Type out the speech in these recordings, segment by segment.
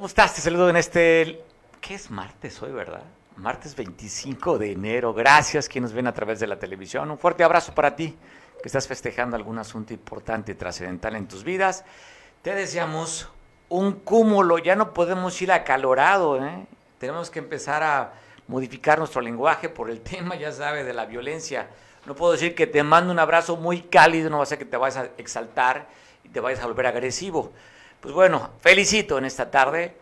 ¿Cómo estás? Te saludo en este... ¿Qué es martes hoy, verdad? Martes 25 de enero. Gracias quienes ven a través de la televisión. Un fuerte abrazo para ti que estás festejando algún asunto importante y trascendental en tus vidas. Te deseamos un cúmulo. Ya no podemos ir acalorado. ¿eh? Tenemos que empezar a modificar nuestro lenguaje por el tema, ya sabes, de la violencia. No puedo decir que te mando un abrazo muy cálido, no va a ser que te vayas a exaltar y te vayas a volver agresivo. Pues bueno, felicito en esta tarde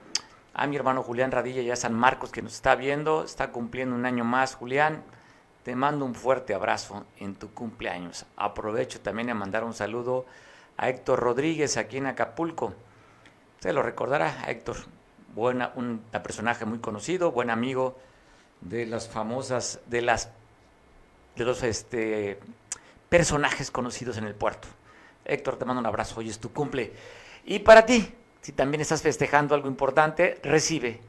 a mi hermano Julián Radilla y a San Marcos que nos está viendo, está cumpliendo un año más. Julián, te mando un fuerte abrazo en tu cumpleaños. Aprovecho también a mandar un saludo a Héctor Rodríguez aquí en Acapulco. Se lo recordará, Héctor, buena, un personaje muy conocido, buen amigo de las famosas, de las de los este, personajes conocidos en el puerto. Héctor, te mando un abrazo, hoy es tu cumple. Y para ti, si también estás festejando algo importante, recibe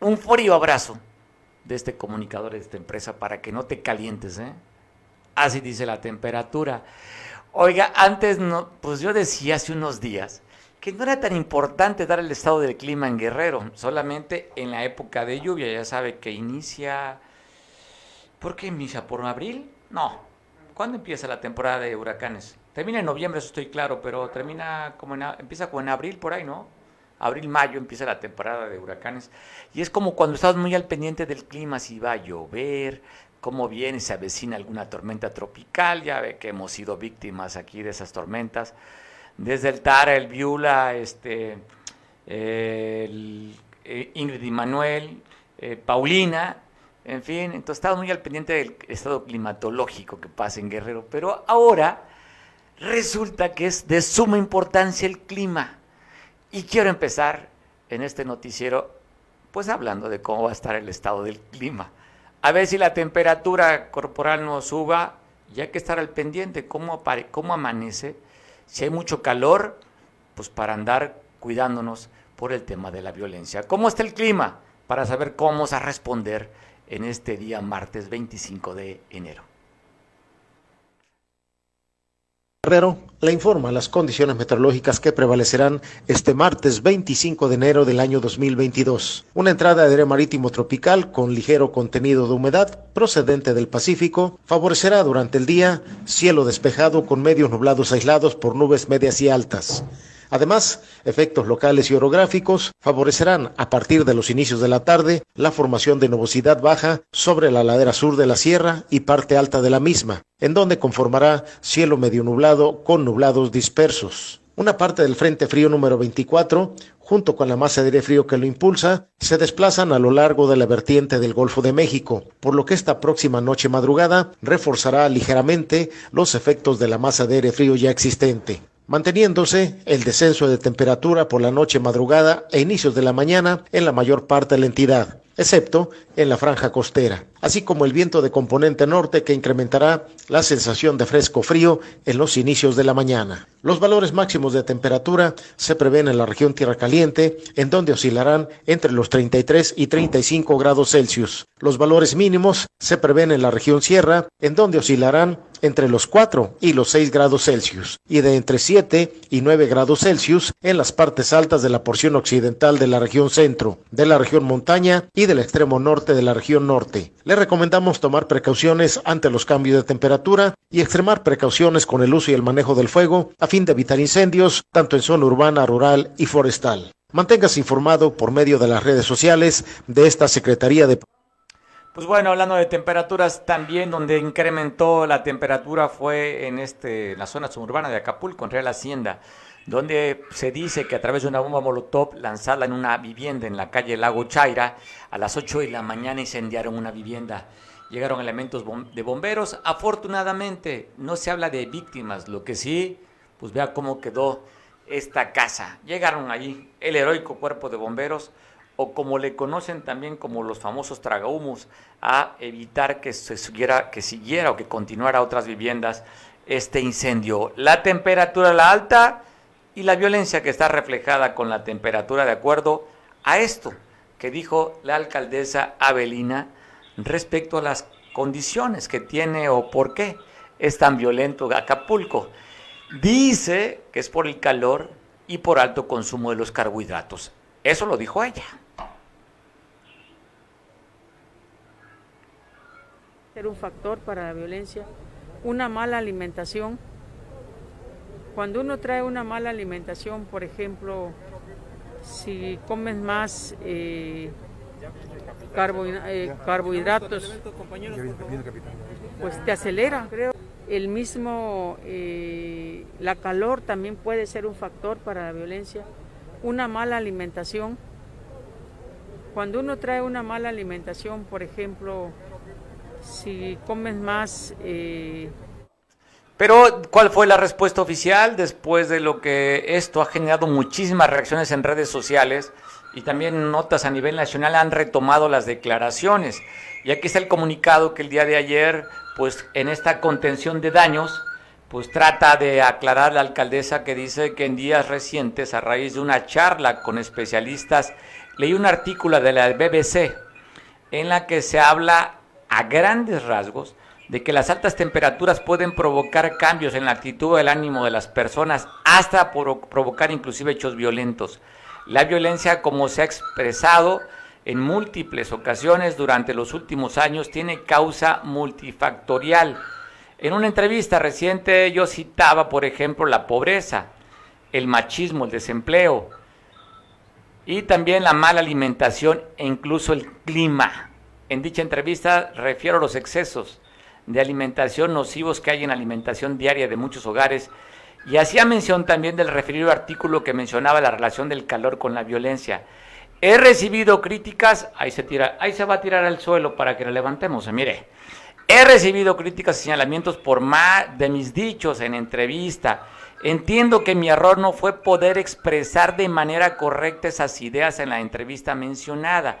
un frío abrazo de este comunicador de esta empresa para que no te calientes. ¿eh? Así dice la temperatura. Oiga, antes no, pues yo decía hace unos días que no era tan importante dar el estado del clima en Guerrero, solamente en la época de lluvia. Ya sabe que inicia. ¿Por qué inicia? ¿Por abril? No. ¿Cuándo empieza la temporada de huracanes? Termina en noviembre, eso estoy claro, pero termina como en, empieza como en abril por ahí, ¿no? Abril, mayo empieza la temporada de huracanes. Y es como cuando estás muy al pendiente del clima, si va a llover, cómo viene, se avecina alguna tormenta tropical. Ya ve que hemos sido víctimas aquí de esas tormentas. Desde el Tara, el Viula, este, eh, Ingrid y Manuel, eh, Paulina, en fin, entonces estamos muy al pendiente del estado climatológico que pasa en Guerrero. Pero ahora resulta que es de suma importancia el clima. Y quiero empezar en este noticiero, pues hablando de cómo va a estar el estado del clima. A ver si la temperatura corporal no suba, ya que estar al pendiente, cómo, cómo amanece. Si hay mucho calor, pues para andar cuidándonos por el tema de la violencia. ¿Cómo está el clima? Para saber cómo vamos a responder en este día martes 25 de enero. Herrero le informa las condiciones meteorológicas que prevalecerán este martes 25 de enero del año 2022. Una entrada de aire marítimo tropical con ligero contenido de humedad procedente del Pacífico favorecerá durante el día cielo despejado con medios nublados aislados por nubes medias y altas. Además, efectos locales y orográficos favorecerán a partir de los inicios de la tarde la formación de nubosidad baja sobre la ladera sur de la sierra y parte alta de la misma, en donde conformará cielo medio nublado con nublados dispersos. Una parte del Frente Frío número 24, junto con la masa de aire frío que lo impulsa, se desplazan a lo largo de la vertiente del Golfo de México, por lo que esta próxima noche madrugada reforzará ligeramente los efectos de la masa de aire frío ya existente manteniéndose el descenso de temperatura por la noche madrugada e inicios de la mañana en la mayor parte de la entidad, excepto en la franja costera, así como el viento de componente norte que incrementará la sensación de fresco frío en los inicios de la mañana. Los valores máximos de temperatura se prevén en la región Tierra Caliente, en donde oscilarán entre los 33 y 35 grados Celsius. Los valores mínimos se prevén en la región Sierra, en donde oscilarán entre los 4 y los 6 grados Celsius, y de entre 7 y 9 grados Celsius en las partes altas de la porción occidental de la región centro, de la región montaña y del extremo norte de la región norte. Le recomendamos tomar precauciones ante los cambios de temperatura y extremar precauciones con el uso y el manejo del fuego a fin de evitar incendios, tanto en zona urbana, rural y forestal. Manténgase informado por medio de las redes sociales de esta Secretaría de pues bueno, hablando de temperaturas, también donde incrementó la temperatura fue en este, la zona suburbana de Acapulco, en Real Hacienda, donde se dice que a través de una bomba molotov lanzada en una vivienda en la calle Lago Chaira, a las 8 de la mañana incendiaron una vivienda. Llegaron elementos de bomberos. Afortunadamente, no se habla de víctimas, lo que sí pues vea cómo quedó esta casa. Llegaron allí el heroico cuerpo de bomberos, o como le conocen también como los famosos tragahumos, a evitar que, se siguiera, que siguiera o que continuara otras viviendas este incendio. La temperatura la alta y la violencia que está reflejada con la temperatura de acuerdo a esto que dijo la alcaldesa Avelina respecto a las condiciones que tiene o por qué es tan violento Acapulco. Dice que es por el calor y por alto consumo de los carbohidratos. Eso lo dijo ella. Ser un factor para la violencia, una mala alimentación. Cuando uno trae una mala alimentación, por ejemplo, si comes más eh, eh, carbohidratos, pues te acelera. El mismo, eh, la calor también puede ser un factor para la violencia. Una mala alimentación. Cuando uno trae una mala alimentación, por ejemplo, si comes más... Pero, ¿cuál fue la respuesta oficial después de lo que esto ha generado muchísimas reacciones en redes sociales y también notas a nivel nacional han retomado las declaraciones? Y aquí está el comunicado que el día de ayer, pues en esta contención de daños, pues trata de aclarar la alcaldesa que dice que en días recientes, a raíz de una charla con especialistas, leí un artículo de la BBC en la que se habla a grandes rasgos de que las altas temperaturas pueden provocar cambios en la actitud o el ánimo de las personas, hasta por provocar inclusive hechos violentos. La violencia, como se ha expresado en múltiples ocasiones durante los últimos años, tiene causa multifactorial. En una entrevista reciente yo citaba, por ejemplo, la pobreza, el machismo, el desempleo y también la mala alimentación e incluso el clima. En dicha entrevista refiero a los excesos de alimentación nocivos que hay en alimentación diaria de muchos hogares y hacía mención también del referido artículo que mencionaba la relación del calor con la violencia. He recibido críticas, ahí se tira, ahí se va a tirar al suelo para que lo levantemos, mire. He recibido críticas y señalamientos por más de mis dichos en entrevista. Entiendo que mi error no fue poder expresar de manera correcta esas ideas en la entrevista mencionada.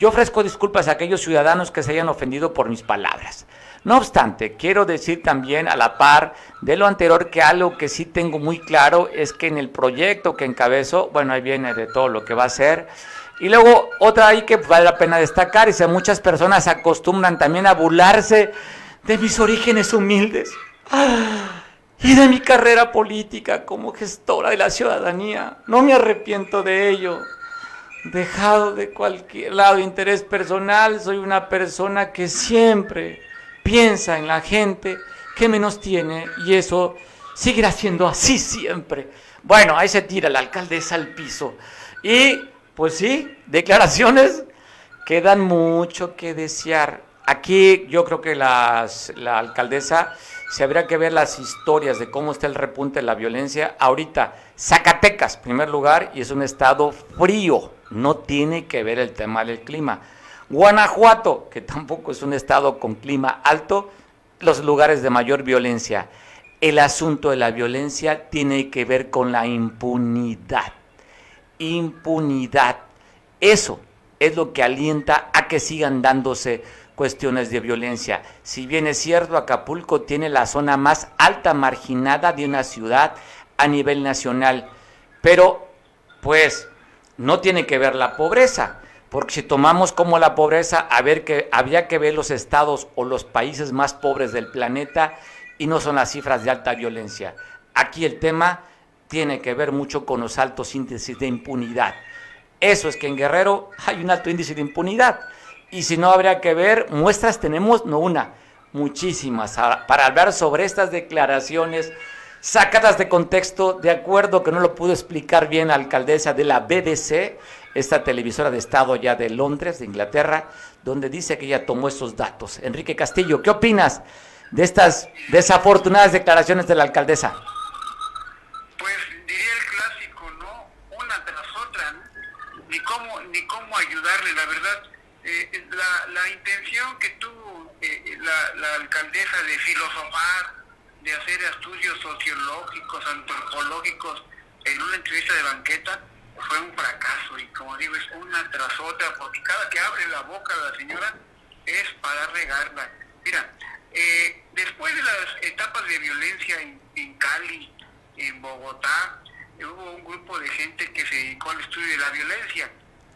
Yo ofrezco disculpas a aquellos ciudadanos que se hayan ofendido por mis palabras. No obstante, quiero decir también a la par de lo anterior que algo que sí tengo muy claro es que en el proyecto que encabezo, bueno, ahí viene de todo lo que va a ser. Y luego otra ahí que vale la pena destacar, y muchas personas acostumbran también a burlarse de mis orígenes humildes ah, y de mi carrera política como gestora de la ciudadanía. No me arrepiento de ello. Dejado de cualquier lado de interés personal, soy una persona que siempre piensa en la gente que menos tiene y eso seguirá siendo así siempre. Bueno, ahí se tira la alcaldesa al piso. Y pues sí, declaraciones que dan mucho que desear. Aquí yo creo que la alcaldesa se habría que ver las historias de cómo está el repunte de la violencia. Ahorita, Zacatecas, primer lugar, y es un estado frío, no tiene que ver el tema del clima. Guanajuato, que tampoco es un estado con clima alto, los lugares de mayor violencia. El asunto de la violencia tiene que ver con la impunidad. Impunidad. Eso es lo que alienta a que sigan dándose cuestiones de violencia. Si bien es cierto, Acapulco tiene la zona más alta marginada de una ciudad a nivel nacional, pero pues no tiene que ver la pobreza. Porque si tomamos como la pobreza, a ver que habría que ver los estados o los países más pobres del planeta y no son las cifras de alta violencia. Aquí el tema tiene que ver mucho con los altos índices de impunidad. Eso es que en Guerrero hay un alto índice de impunidad. Y si no habría que ver, muestras tenemos, no una, muchísimas, para hablar sobre estas declaraciones sacadas de contexto, de acuerdo que no lo pudo explicar bien la alcaldesa de la BBC, esta televisora de Estado ya de Londres, de Inglaterra, donde dice que ella tomó esos datos. Enrique Castillo, ¿qué opinas de estas desafortunadas declaraciones de la alcaldesa? Pues diría el clásico, ¿no? Una tras otra, ¿no? Ni cómo, ni cómo ayudarle, la verdad. Eh, la, intención que tuvo eh, la, la alcaldesa de filosofar, de hacer estudios sociológicos, antropológicos en una entrevista de banqueta, fue un fracaso y como digo es una tras otra porque cada que abre la boca la señora es para regarla. Mira, eh, después de las etapas de violencia en, Cali, en Bogotá, hubo un grupo de gente que se dedicó al estudio de la violencia.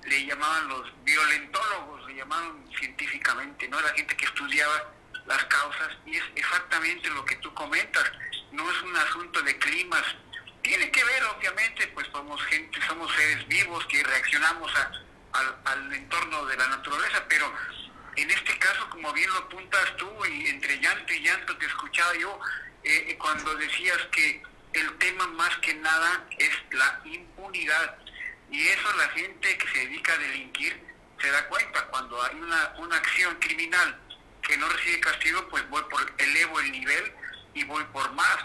Le llamaban los violentólogos, le llamaban científicamente, ¿no? La gente que estudiaba las causas y es exactamente lo que tú comentas. No es un asunto de climas, Tiene que ver, obviamente, pues somos gente, somos seres vivos que reaccionamos al entorno de la naturaleza, pero en este caso, como bien lo apuntas tú, y entre llanto y llanto te escuchaba yo eh, eh, cuando decías que el tema más que nada es la impunidad. Y eso la gente que se dedica a delinquir se da cuenta. Cuando hay una, una acción criminal que no recibe castigo, pues voy por, elevo el nivel y voy por más.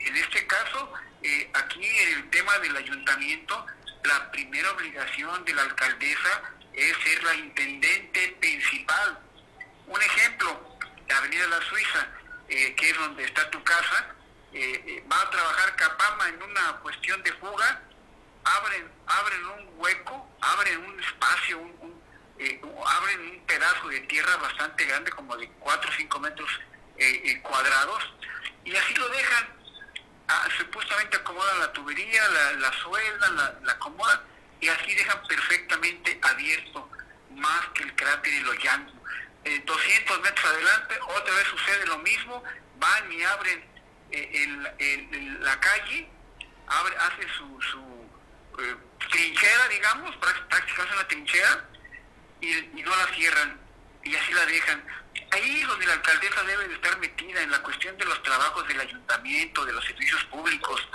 En este caso, eh, aquí en el tema del ayuntamiento, la primera obligación de la alcaldesa es ser la intendente principal. Un ejemplo, la Avenida La Suiza, eh, que es donde está tu casa, eh, va a trabajar Capama en una cuestión de fuga, abren, abren un hueco, abren un espacio, un, abren un pedazo de tierra bastante grande, como de 4 o 5 metros cuadrados, y así lo dejan. Ah, supuestamente acomodan la tubería, la, la la, la acomodan y así dejan perfectamente abierto más que el cráter y los llanos. 200 metros adelante, otra vez sucede lo mismo, van y abren eh, la calle, abre, hacen su, su eh, trinchera, digamos, prácticamente una trinchera, y, no la cierran, y así la dejan. Ahí es donde la alcaldesa debe de estar metida en la cuestión de los trabajos del ayuntamiento, de los servicios públicos,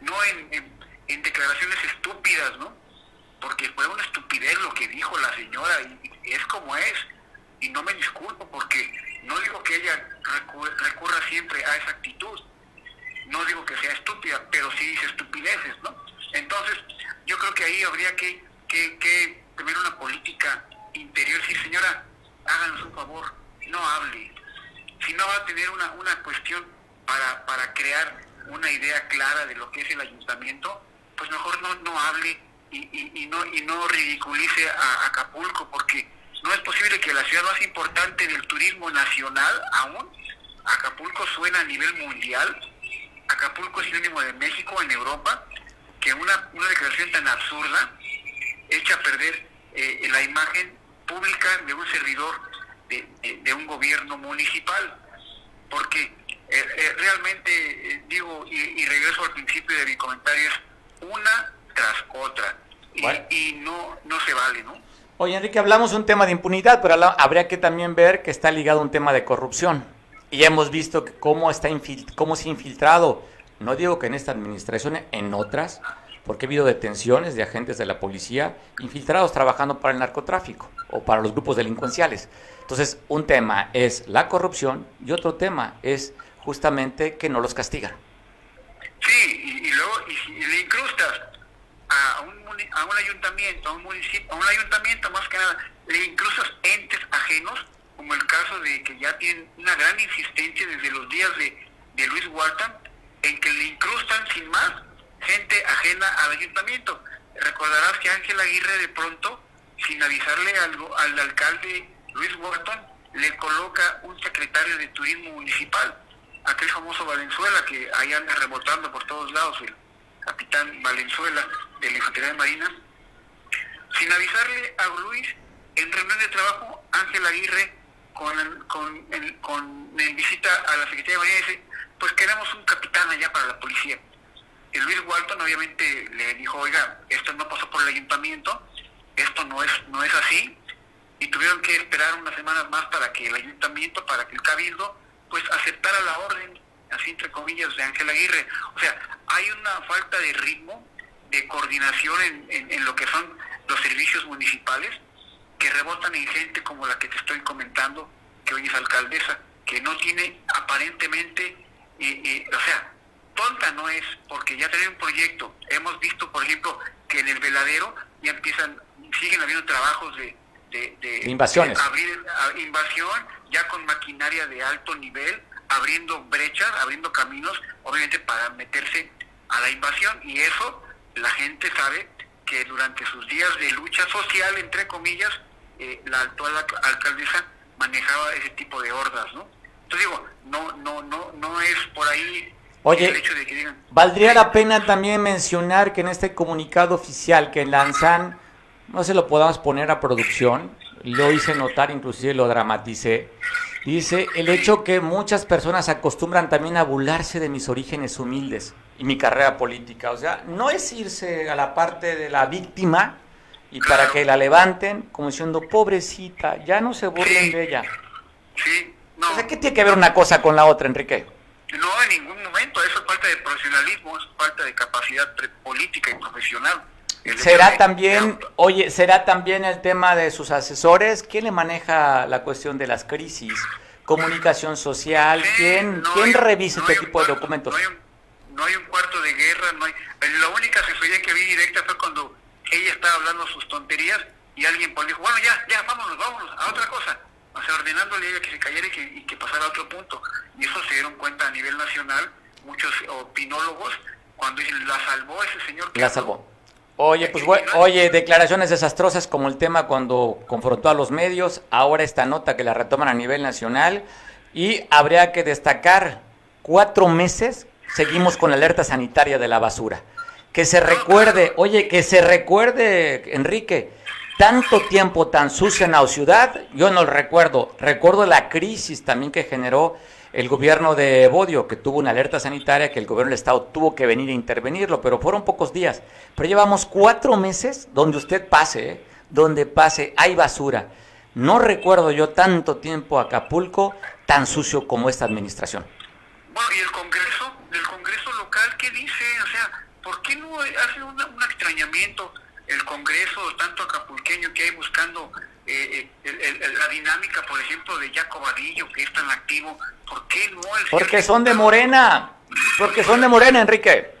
no en, en declaraciones estúpidas, ¿no? porque fue una estupidez lo que dijo la señora y es como es. Y no me disculpo porque no digo que ella recurra siempre a esa actitud. No digo que sea estúpida, pero sí dice estupideces, ¿no? Entonces, yo creo que ahí habría que, que, tener una política interior. Sí, señora, háganos un favor, no hable. Si no va a tener una, una cuestión para, para crear una idea clara de lo que es el ayuntamiento, pues mejor no, no hable y, no, y no ridiculice a Acapulco, porque no es posible que la ciudad más importante del turismo nacional aún, Acapulco suena a nivel mundial, Acapulco es sinónimo de México en Europa, que una, una declaración tan absurda echa a perder eh, la imagen pública de un servidor de, un gobierno municipal, porque eh, eh, realmente digo, y, y regreso al principio de mi comentario, es una tras otra y, no, no se vale, ¿no? Oye, Enrique, hablamos de un tema de impunidad, pero habría que también ver que está ligado a un tema de corrupción. Y hemos visto cómo, está cómo se ha infiltrado, no digo que en esta administración, en otras, porque ha habido detenciones de agentes de la policía infiltrados trabajando para el narcotráfico o para los grupos delincuenciales. Entonces, un tema es la corrupción y otro tema es justamente que no los castigan. Sí, y, luego y si le incrustas a un a un ayuntamiento, a un municipio, a un ayuntamiento más que nada, incluso entes ajenos, como el caso de que ya tienen una gran insistencia desde los días de, de Luis Walton, en que le incrustan sin más gente ajena al ayuntamiento. Recordarás que Ángel Aguirre de pronto, sin avisarle algo al alcalde Luis Walton, le coloca un secretario de turismo municipal, aquel famoso Valenzuela que ahí anda rebotando por todos lados, el capitán Valenzuela de la Infantería de Marina, sin avisarle a Luis, en reunión de trabajo, Ángel Aguirre, con, con, con, visita a la Secretaría de Marina, dice, pues queremos un capitán allá para la policía. Y Luis Walton obviamente le dijo, oiga, esto no pasó por el ayuntamiento, esto no es, no es así, y tuvieron que esperar unas semanas más para que el ayuntamiento, para que el cabildo, pues aceptara la orden, así entre comillas, de Ángel Aguirre. O sea, hay una falta de ritmo de coordinación en, en, lo que son los servicios municipales que rebotan en gente como la que te estoy comentando, que hoy es alcaldesa, que no tiene aparentemente, o sea, tonta no es, porque ya tiene un proyecto. Hemos visto, por ejemplo, que en el veladero ya empiezan, siguen habiendo trabajos de, de, invasiones. abrir invasión, ya con maquinaria de alto nivel, abriendo brechas, abriendo caminos, obviamente para meterse a la invasión, y eso la gente sabe que durante sus días de lucha social, entre comillas, eh, la actual alcaldesa manejaba ese tipo de hordas, ¿no? Entonces digo, no, no, no, no es por ahí Oye, digan, valdría la pena también mencionar que en este comunicado oficial que lanzan, no se lo podamos poner a producción, lo hice notar, inclusive lo dramaticé, Dice el hecho que muchas personas acostumbran también a burlarse de mis orígenes humildes y mi carrera política. O sea, no es irse a la parte de la víctima y para que la levanten como diciendo, pobrecita, ya no se burlen de ella. Sí, no. O sea, ¿qué tiene que ver una cosa con la otra, Enrique? No, en ningún momento. Eso es falta de profesionalismo, es falta de capacidad política y profesional. El ¿Será de- también, oye, será también el tema de sus asesores? ¿Quién le maneja la cuestión de las crisis? Comunicación social, Sí, ¿quién, no quién hay- revisa no este tipo de documentos? No hay, un, no hay un cuarto de guerra, no hay... La única asesoría que vi directa fue cuando ella estaba hablando sus tonterías y alguien pues dijo, bueno, ya, ya, vámonos, vámonos, a otra cosa. O sea, ordenándole a ella que se cayera y que, y que pasara a otro punto. Y eso se dieron cuenta a nivel nacional, muchos opinólogos, cuando dicen, la salvó ese señor. que La habló". salvó. Oye, pues bue- oye, declaraciones desastrosas como el tema cuando confrontó a los medios, ahora esta nota que la retoman a nivel nacional y habría que destacar cuatro meses seguimos con la alerta sanitaria de la basura. Que se recuerde, oye, que se recuerde, Enrique, tanto tiempo tan sucia en la ciudad, yo no lo recuerdo. Recuerdo la crisis también que generó el gobierno de Bodio, que tuvo una alerta sanitaria, que el gobierno del Estado tuvo que venir a intervenirlo, pero fueron pocos días. Pero llevamos cuatro meses donde usted pase, ¿eh? donde pase, hay basura. No recuerdo yo tanto tiempo Acapulco tan sucio como esta administración. Bueno, ¿y el Congreso? ¿El Congreso local qué dice? O sea, ¿por qué no hace un extrañamiento el Congreso, tanto acapulqueño que hay buscando eh, eh, el- la dinámica, por ejemplo, de Jacobadillo, que es tan activo? ¿Por qué no el Porque son de? Morena, porque son de Morena, Enrique.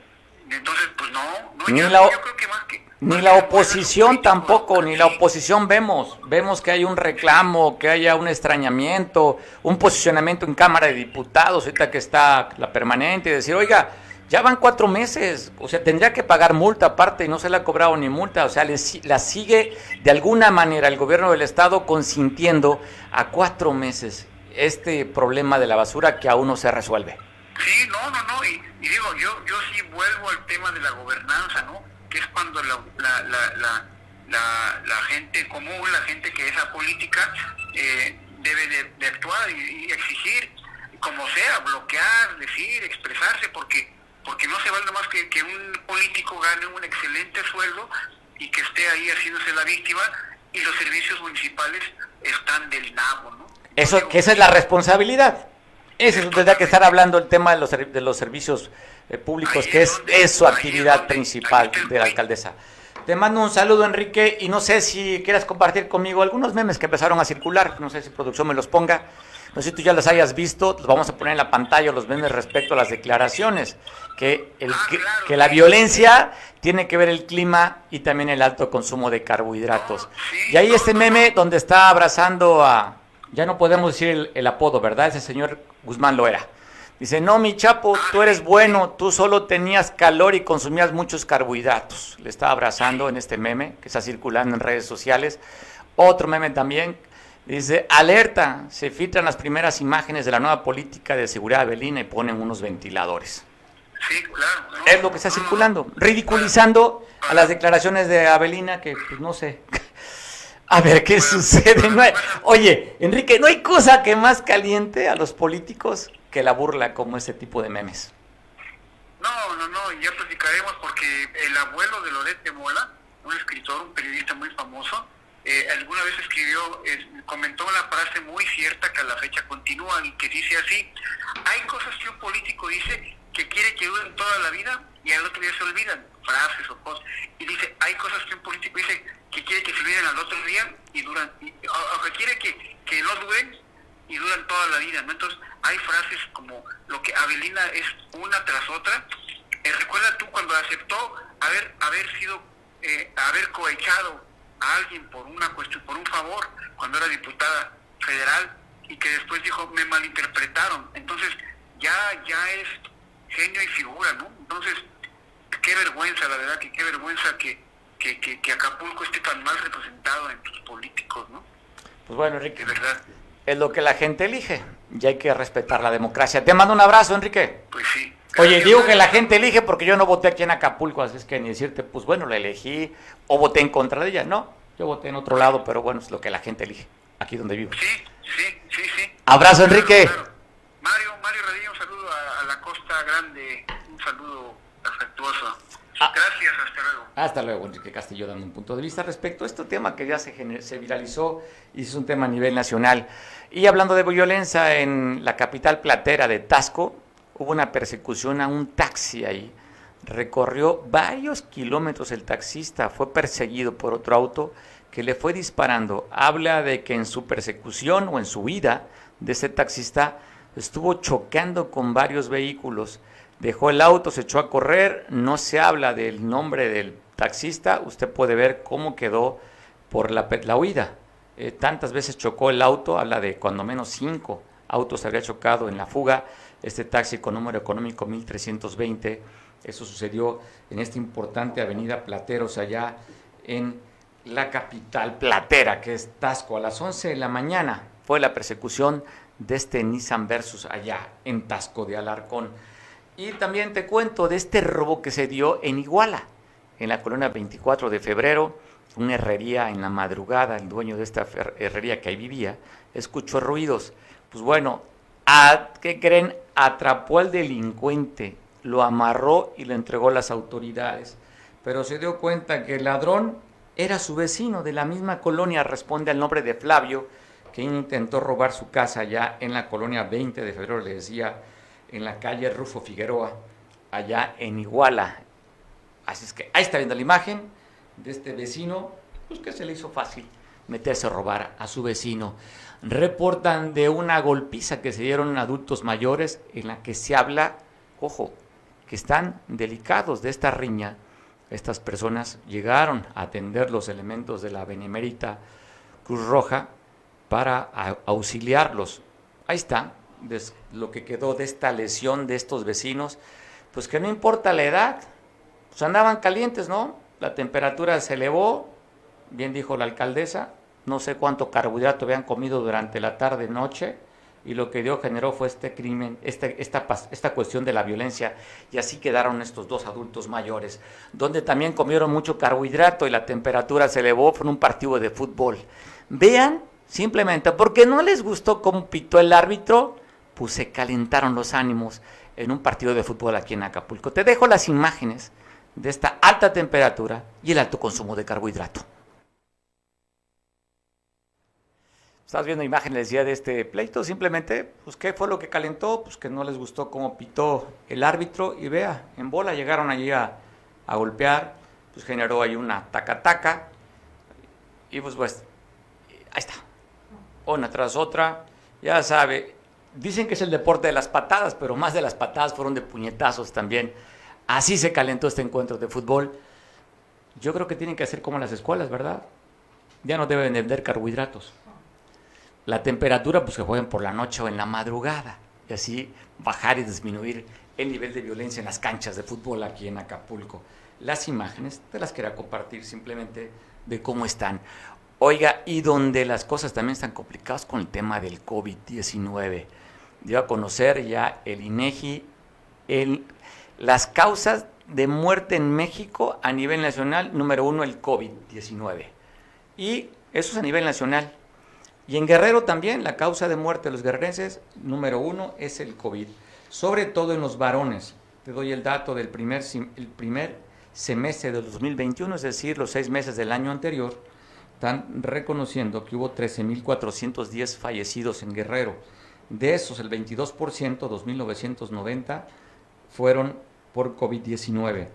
Entonces, pues no, no Ni yo, la yo creo que más que... Ni la oposición tampoco, ni la oposición vemos. Vemos que hay un reclamo, que haya un extrañamiento, un posicionamiento en Cámara de Diputados, ahorita que está la permanente, y decir, oiga, ya van cuatro meses, o sea, tendría que pagar multa aparte y no se le ha cobrado ni multa, o sea, le la sigue de alguna manera el gobierno del Estado consintiendo a cuatro meses este problema de la basura que aún no se resuelve. Sí, no, no, no, y, digo, yo yo sí vuelvo al tema de la gobernanza, ¿no? Que es cuando la, la, la, la, la, gente común, la gente que es apolítica, eh, debe de, de actuar y exigir, como sea, bloquear, decir, expresarse, porque porque no se vale más que, que un político gane un excelente sueldo y que esté ahí haciéndose la víctima y los servicios municipales están del nabo, ¿no? Eso, que esa es la responsabilidad. Ese es tendría que estar hablando el tema de los, de los servicios eh, públicos, Ahí que es es, donde- es su actividad donde- principal de la alcaldesa. Te mando un saludo, Enrique, y no sé si quieras compartir conmigo algunos memes que empezaron a circular, no sé si producción me los ponga, no sé si tú ya los hayas visto, los vamos a poner en la pantalla los memes respecto a las declaraciones, que, el, Ah, que, la violencia tiene que ver el clima y también el alto consumo de carbohidratos. Y ahí este meme donde está abrazando a, ya no podemos decir el, el apodo, ¿verdad? Ese señor Guzmán lo era. Dice, no, mi chapo, tú eres bueno, tú solo tenías calor y consumías muchos carbohidratos. Le está abrazando en este meme que está circulando en redes sociales. Otro meme también, dice, alerta, se filtran las primeras imágenes de la nueva política de seguridad de Belina y ponen unos ventiladores. Sí, claro. ¿no? Es lo que está No, circulando, ridiculizando a las declaraciones de Abelina que, pues no sé. A ver qué sucede. No hay- oye, Enrique, no hay cosa que más caliente a los políticos que la burla como ese tipo de memes. No, no, no, ya platicaremos porque el abuelo de Loret de Mola, un escritor, un periodista muy famoso, eh, alguna vez escribió, comentó una frase muy cierta que a la fecha continúa y que dice así, hay cosas que un político dice que quiere que duren toda la vida y al otro día se olvidan, frases o cosas, y dice, hay cosas que un político dice que quiere que se olviden al otro día y duran, y- o, que quiere que, que no duren y duran toda la vida. Entonces, hay frases como lo que Avelina es una tras otra. Eh, recuerda tú cuando aceptó haber haber sido, eh, haber cohechado a alguien por una cuestión, por un favor, cuando era diputada federal, y que después dijo, me malinterpretaron. Entonces, ya, ya es genio y figura, ¿no? Entonces, qué vergüenza, la verdad, que qué vergüenza que, que, que, que Acapulco esté tan mal representado en tus políticos, ¿no? Pues bueno, Enrique, De verdad. es lo que la gente elige y hay que respetar la democracia. Te mando un abrazo, Enrique. Pues sí. Oye, digo que la gente elige porque yo no voté aquí en Acapulco, así es que ni decirte, pues bueno, la elegí o voté en contra de ella. No, yo voté en otro lado, pero bueno, es lo que la gente elige, aquí donde vivo. Sí, sí, sí, sí. Abrazo, Enrique. Mario, Mario Radillo, un saludo a, la Costa Grande, un saludo afectuoso. Ah. Gracias, hasta luego. Hasta luego, Enrique Castillo, dando un punto de vista respecto a este tema que ya se, se viralizó y es un tema a nivel nacional. Y hablando de violencia en la capital platera de Tasco, hubo una persecución a un taxi ahí. Recorrió varios kilómetros el taxista, fue perseguido por otro auto que le fue disparando. Habla de que en su persecución o en su huida de ese taxista estuvo chocando con varios vehículos. Dejó el auto, se echó a correr, no se habla del nombre del taxista, usted puede ver cómo quedó por la, la huida. Eh, tantas veces chocó el auto, habla de cuando menos cinco autos habría chocado en la fuga. Este taxi con número económico 1320, eso sucedió en esta importante avenida Plateros allá en la capital platera, que es Tasco. A las 11 de la mañana fue la persecución de este Nissan Versus allá en Tasco de Alarcón. Y también te cuento de este robo que se dio en Iguala, en la colonia 24 de febrero. Una herrería en la madrugada, el dueño de esta herrería que ahí vivía, escuchó ruidos. Pues bueno, ¿a ¿qué creen? Atrapó al delincuente, lo amarró y lo entregó a las autoridades. Pero se dio cuenta que el ladrón era su vecino de la misma colonia, responde al nombre de Flavio, que intentó robar su casa allá en la colonia 20 de febrero, le decía, en la calle Rufo Figueroa, allá en Iguala. Así es que ahí está viendo la imagen de este vecino, pues que se le hizo fácil meterse a robar a su vecino. Reportan de una golpiza que se dieron adultos mayores en la que se habla, ojo, que están delicados de esta riña estas personas llegaron a atender los elementos de la Benemérita Cruz Roja para auxiliarlos. Ahí está lo que quedó de esta lesión de estos vecinos, pues que no importa la edad, pues andaban calientes, ¿no? La temperatura se elevó, bien dijo la alcaldesa, no sé cuánto carbohidrato habían comido durante la tarde noche, y lo que dio generó fue este crimen, este, esta, esta cuestión de la violencia y así quedaron estos dos adultos mayores, donde también comieron mucho carbohidrato y la temperatura se elevó por un partido de fútbol. Vean, simplemente porque no les gustó cómo pitó el árbitro, pues se calentaron los ánimos en un partido de fútbol aquí en Acapulco. Te dejo las imágenes de esta alta temperatura y el alto consumo de carbohidrato. Estás viendo imágenes ya de este pleito, simplemente, pues, ¿qué fue lo que calentó? Pues que no les gustó cómo pitó el árbitro y vea, en bola llegaron allí a, golpear, pues generó ahí una taca-taca y pues, pues, ahí está, una tras otra, ya sabe, dicen que es el deporte de las patadas, pero más de las patadas fueron de puñetazos también. Así se calentó este encuentro de fútbol. Yo creo que tienen que hacer como las escuelas, ¿verdad? Ya no deben vender carbohidratos la temperatura, pues que jueguen por la noche o en la madrugada. Y así bajar y disminuir el nivel de violencia en las canchas de fútbol aquí en Acapulco. Las imágenes te las quería compartir simplemente de cómo están. Oiga, y donde las cosas también están complicadas con el tema del COVID-19. Dio a conocer ya el INEGI el, las causas de muerte en México a nivel nacional, número uno, el COVID-19. Y eso es a nivel nacional. Y en Guerrero también la causa de muerte de los guerrerenses, número uno, es el COVID. Sobre todo en los varones. Te doy el dato del primer, semestre de 2021, es decir, los seis meses del año anterior, están reconociendo que hubo 13.410 fallecidos en Guerrero. De esos, el 22%, 2.990, fueron por COVID-19.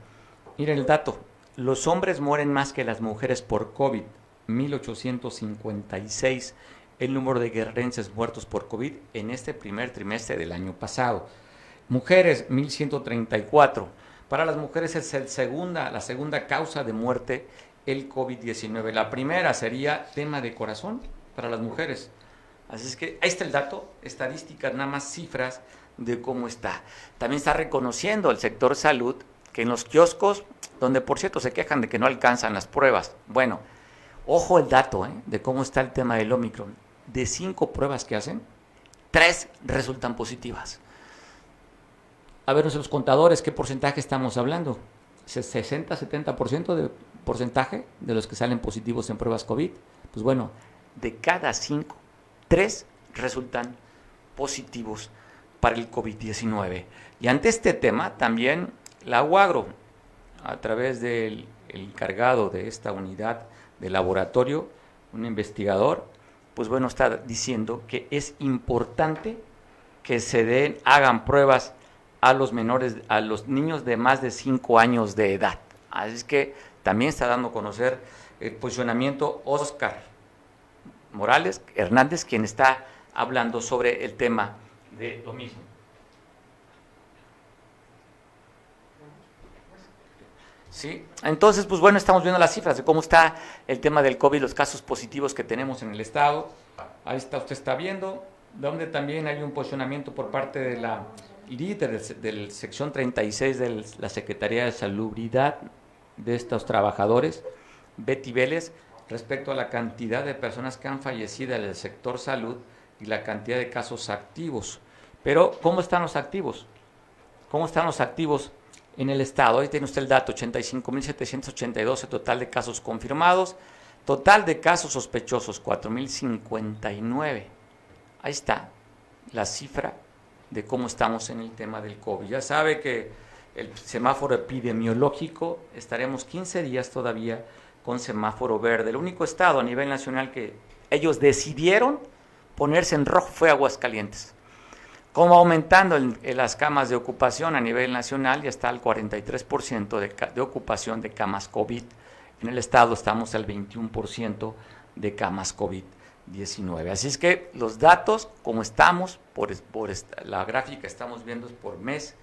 Miren el dato, los hombres mueren más que las mujeres por COVID, 1.856 el número de guerrerenses muertos por COVID en este primer trimestre del año pasado. Mujeres, 1.134. Para las mujeres es el segunda, la segunda causa de muerte el COVID-19. La primera sería tema de corazón para las mujeres. Así es que ahí está el dato, estadísticas, nada más cifras de cómo está. También está reconociendo el sector salud que en los kioscos, donde por cierto se quejan de que no alcanzan las pruebas, bueno, ojo el dato ¿eh? de cómo está el tema del Omicron de cinco pruebas que hacen, tres resultan positivas. A ver, los contadores, ¿qué porcentaje estamos hablando? 60, 70% de porcentaje de los que salen positivos en pruebas COVID. Pues bueno, de cada cinco, tres resultan positivos para el COVID-19. Y ante este tema también la UAGRO, a través del encargado de esta unidad de laboratorio, un investigador, pues bueno, está diciendo que es importante que se den, hagan pruebas a los menores, a los niños de más de 5 años de edad. Así es que también está dando a conocer el posicionamiento Oscar Morales Hernández, quien está hablando sobre el tema de lo mismo. ¿Sí? Entonces, pues bueno, estamos viendo las cifras de cómo está el tema del COVID, los casos positivos que tenemos en el Estado. Ahí está, usted está viendo, donde también hay un posicionamiento por parte de la líder de la sección 36 de la Secretaría de Salubridad de estos trabajadores, Betty Vélez, respecto a la cantidad de personas que han fallecido en el sector salud y la cantidad de casos activos. Pero, ¿cómo están los activos? ¿Cómo están los activos en el estado? Ahí tiene usted el dato, 85.782 el total de casos confirmados, total de casos sospechosos, 4.059. Ahí está la cifra de cómo estamos en el tema del COVID. Ya sabe que el semáforo epidemiológico, estaremos 15 días todavía con semáforo verde. El único estado a nivel nacional que ellos decidieron ponerse en rojo fue Aguascalientes. Como aumentando en, las camas de ocupación a nivel nacional, ya está el 43% de, de ocupación de camas COVID. En el estado estamos al 21% de camas COVID-19. Así es que los datos, como estamos, por, por la gráfica estamos viendo por mes,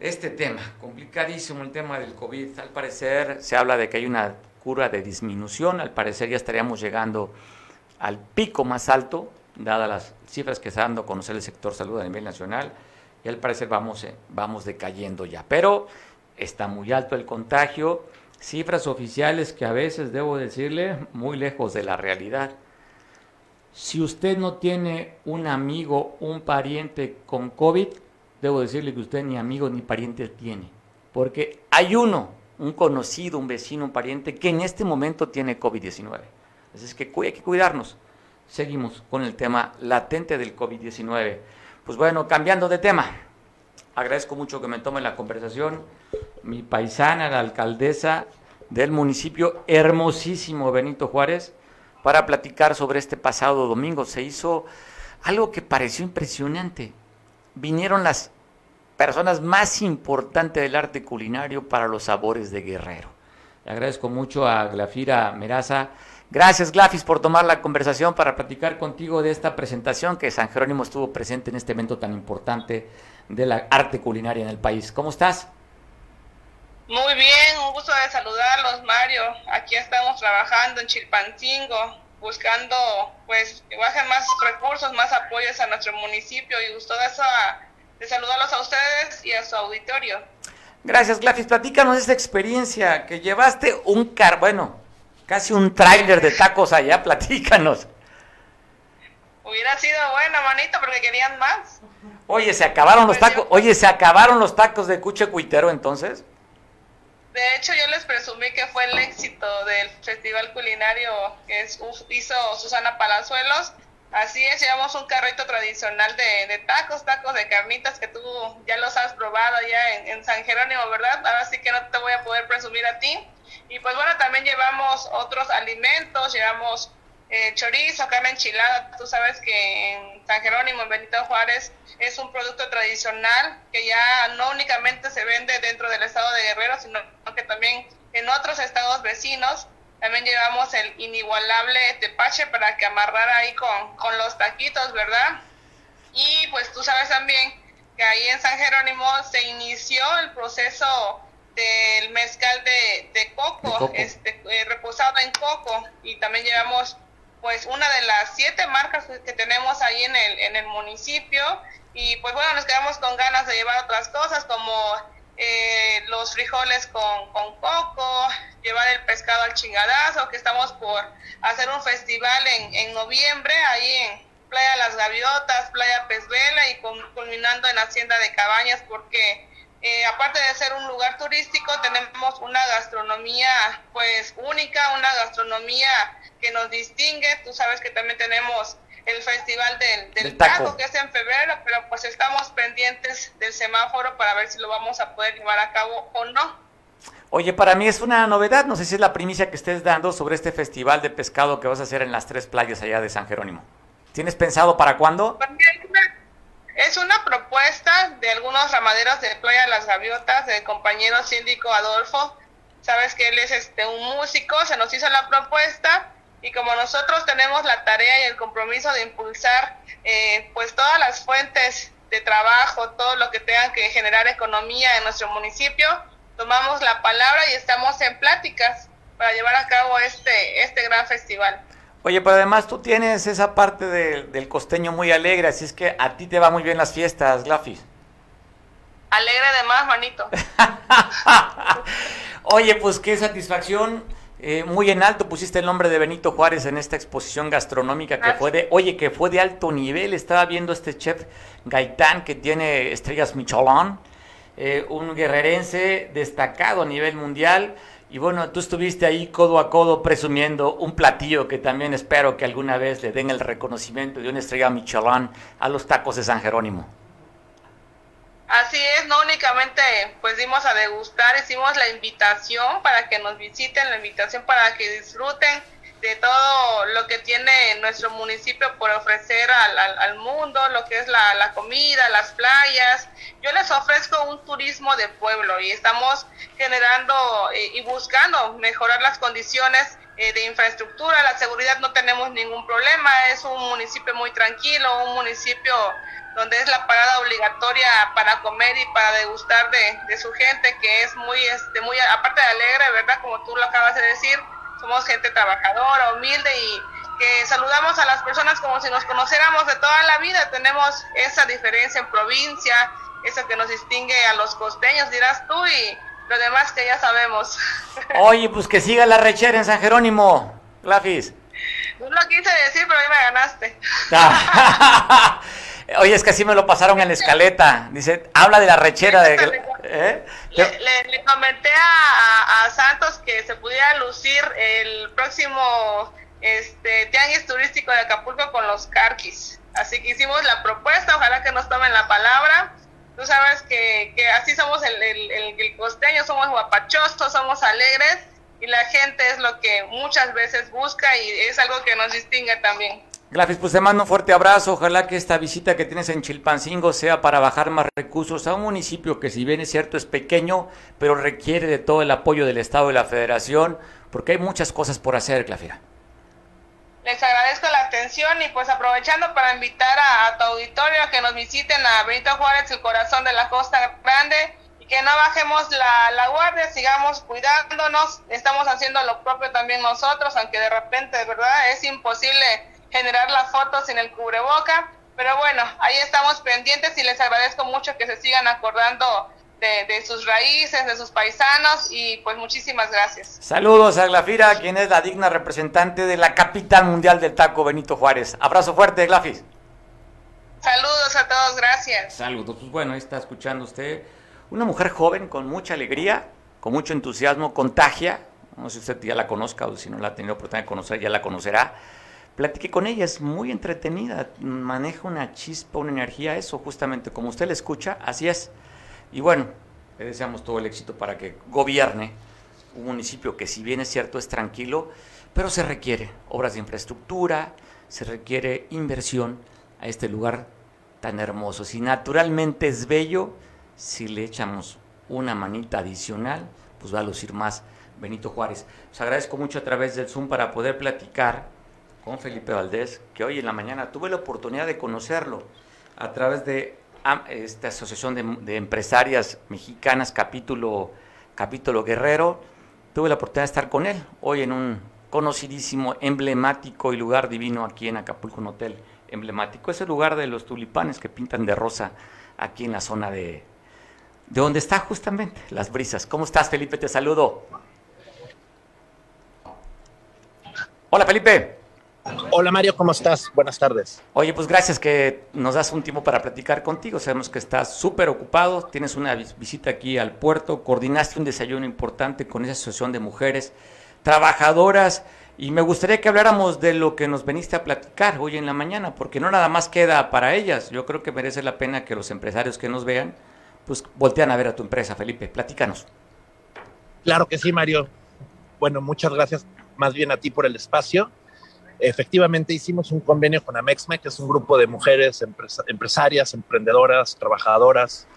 este tema, complicadísimo el tema del COVID. Al parecer se habla de que hay una cura de disminución, al parecer ya estaríamos llegando al pico más alto, dadas las cifras que está dando a conocer el sector salud a nivel nacional, y al parecer vamos, eh, vamos decayendo ya. Pero está muy alto el contagio, cifras oficiales que a veces, debo decirle, muy lejos de la realidad. Si usted no tiene un amigo, un pariente con COVID, debo decirle que usted ni amigo ni pariente tiene, porque hay uno, un conocido, un vecino, un pariente que en este momento tiene COVID-19. Así es que hay que cuidarnos. Seguimos con el tema latente del COVID-19. Pues bueno, cambiando de tema, agradezco mucho que me tome la conversación mi paisana, la alcaldesa del municipio hermosísimo Benito Juárez, para platicar sobre este pasado domingo. Se hizo algo que pareció impresionante vinieron las personas más importantes del arte culinario para los sabores de Guerrero. Agradezco mucho a Glafira Meraza. Gracias, Glafis, por tomar la conversación para platicar contigo de esta presentación que San Jerónimo estuvo presente en este evento tan importante de la arte culinaria en el país. ¿Cómo estás? Muy bien, un gusto de saludarlos, Mario. Aquí estamos trabajando en Chilpancingo, buscando pues que bajen más recursos, más apoyos a nuestro municipio y gusto de saludarlos a ustedes y a su auditorio. Gracias, Glafis. Platícanos de esta experiencia que llevaste un car, bueno, casi un tráiler de tacos allá, platícanos. Hubiera sido bueno, manito, porque querían más. Oye, se acabaron los tacos. Oye, se acabaron los tacos de cuche cuitero entonces. De hecho, yo les presumí que fue el éxito del festival culinario que hizo Susana Palazuelos. Así es, llevamos un carrito tradicional de, tacos, tacos de carnitas que tú ya los has probado ya en, San Jerónimo, ¿verdad? Ahora sí que no te voy a poder presumir a ti. Y pues bueno, también llevamos otros alimentos, llevamos eh, chorizo, carne enchilada. Tú sabes que en San Jerónimo, en Benito Juárez, es un producto tradicional que ya no únicamente se vende dentro del estado de Guerrero, sino que también en otros estados vecinos. También llevamos el inigualable tepache para que amarrar ahí con, con los taquitos, ¿verdad? Y pues tú sabes también que ahí en San Jerónimo se inició el proceso del mezcal de, de coco, Este, eh, reposado en coco, y también llevamos pues una de las siete marcas que tenemos ahí en el, en el municipio y pues bueno, nos quedamos con ganas de llevar otras cosas como eh, los frijoles con, con coco, llevar el pescado al chingadazo, que estamos por hacer un festival en, en noviembre ahí en Playa Las Gaviotas, Playa Pezvela y culminando en Hacienda de Cabañas porque eh, aparte de ser un lugar turístico, tenemos una gastronomía pues única, una gastronomía que nos distingue. Tú sabes que también tenemos el Festival del, del, taco. que es en febrero, pero pues estamos pendientes del semáforo para ver si lo vamos a poder llevar a cabo o no. Oye, para mí es una novedad, no sé si es la primicia que estés dando sobre este festival de pescado que vas a hacer en las tres playas allá de San Jerónimo. ¿Tienes pensado para cuándo? Pues es una propuesta de algunos ramaderos de Playa Las Gaviotas, del compañero síndico Adolfo. Sabes que él es este un músico, se nos hizo la propuesta y como nosotros tenemos la tarea y el compromiso de impulsar eh, pues todas las fuentes de trabajo, todo lo que tenga que generar economía en nuestro municipio, tomamos la palabra y estamos en pláticas para llevar a cabo este, este gran festival. Oye, pero además tú tienes esa parte del costeño muy alegre, así es que a ti te va muy bien las fiestas, Glafis. Alegre de más, manito. Oye, pues qué satisfacción. Eh, muy en alto pusiste el nombre de Benito Juárez en esta exposición gastronómica que fue de, oye, que fue de alto nivel. Estaba viendo este chef Gaitán que tiene estrellas Michelin, eh, un guerrerense destacado a nivel mundial. Y bueno, tú estuviste ahí codo a codo presumiendo un platillo que también espero que alguna vez le den el reconocimiento de una estrella Michelin a los tacos de San Jerónimo. Así es, no únicamente pues dimos a degustar, hicimos la invitación para que nos visiten, la invitación para que disfruten de todo lo que tiene nuestro municipio por ofrecer al, al, mundo, lo que es la, la, comida, las playas. Yo les ofrezco un turismo de pueblo y estamos generando eh, y buscando mejorar las condiciones eh, de infraestructura, la seguridad no tenemos ningún problema, es un municipio muy tranquilo, un municipio donde es la parada obligatoria para comer y para degustar de, de su gente, que es muy, este, muy, aparte de alegre, ¿verdad? Como tú lo acabas de decir, somos gente trabajadora, humilde y que saludamos a las personas como si nos conociéramos de toda la vida. Tenemos esa diferencia en provincia, eso que nos distingue a los costeños, dirás tú, y lo demás que ya sabemos. Oye, pues que siga la rechera en San Jerónimo, Glafis. No lo quise decir, pero ahí me ganaste. Oye, es que así me lo pasaron en la escaleta. Dice, habla de la rechera de... ¿eh? Le, comenté a, Santos que se pudiera lucir el próximo este tianguis turístico de Acapulco con los carquis. Así que hicimos la propuesta, ojalá que nos tomen la palabra. Tú sabes que, que así somos el costeño, somos guapachosos, somos alegres y la gente es lo que muchas veces busca y es algo que nos distingue también. Gracias, pues te mando un fuerte abrazo. Ojalá que esta visita que tienes en Chilpancingo sea para bajar más recursos a un municipio que si bien es cierto es pequeño, pero requiere de todo el apoyo del Estado y la Federación, porque hay muchas cosas por hacer, Clafira. Les agradezco la atención y pues aprovechando para invitar a, tu auditorio a que nos visiten a Benito Juárez, el corazón de la Costa Grande, y que no bajemos la, la guardia, sigamos cuidándonos, estamos haciendo lo propio también nosotros, aunque de repente, verdad, es imposible generar la foto sin el cubreboca. Pero bueno, ahí estamos pendientes y les agradezco mucho que se sigan acordando de, sus raíces, de sus paisanos y pues muchísimas gracias. Saludos a Glafira, quien es la digna representante de la capital mundial del taco, Benito Juárez. Abrazo fuerte, Glafis. Saludos a todos, gracias. Saludos, pues bueno, ahí está escuchando usted una mujer joven con mucha alegría, con mucho entusiasmo, contagia. No sé si usted ya la conozca o si no la ha tenido oportunidad de conocer, ya la conocerá platiqué con ella, es muy entretenida, maneja una chispa, una energía, eso justamente como usted le escucha, así es. Y bueno, le deseamos todo el éxito para que gobierne un municipio que si bien es cierto es tranquilo, pero se requiere obras de infraestructura, se requiere inversión a este lugar tan hermoso. Si naturalmente es bello, si le echamos una manita adicional, pues va a lucir más Benito Juárez. Os agradezco mucho a través del Zoom para poder platicar con Felipe Valdés, que hoy en la mañana tuve la oportunidad de conocerlo a través de esta asociación de, empresarias mexicanas, capítulo, capítulo Guerrero. Tuve la oportunidad de estar con él hoy en un conocidísimo, emblemático y lugar divino aquí en Acapulco, un hotel emblemático. Es el lugar de los tulipanes que pintan de rosa aquí en la zona de, de donde está justamente las brisas. ¿Cómo estás, Felipe? Te saludo. Hola, Felipe. Hola Mario, ¿cómo estás? Buenas tardes. Oye, pues gracias que nos das un tiempo para platicar contigo. Sabemos que estás súper ocupado, tienes una visita aquí al puerto, coordinaste un desayuno importante con esa asociación de mujeres trabajadoras Y me gustaría que habláramos de lo que nos veniste a platicar hoy en la mañana, porque no nada más queda para ellas. Yo creo que merece la pena que los empresarios que nos vean, pues voltean a ver a tu empresa, Felipe. Platícanos. Claro que sí, Mario. Bueno, muchas gracias más bien a ti por el espacio. Efectivamente hicimos un convenio con Amexme, que es un grupo de mujeres empresarias, emprendedoras, trabajadoras.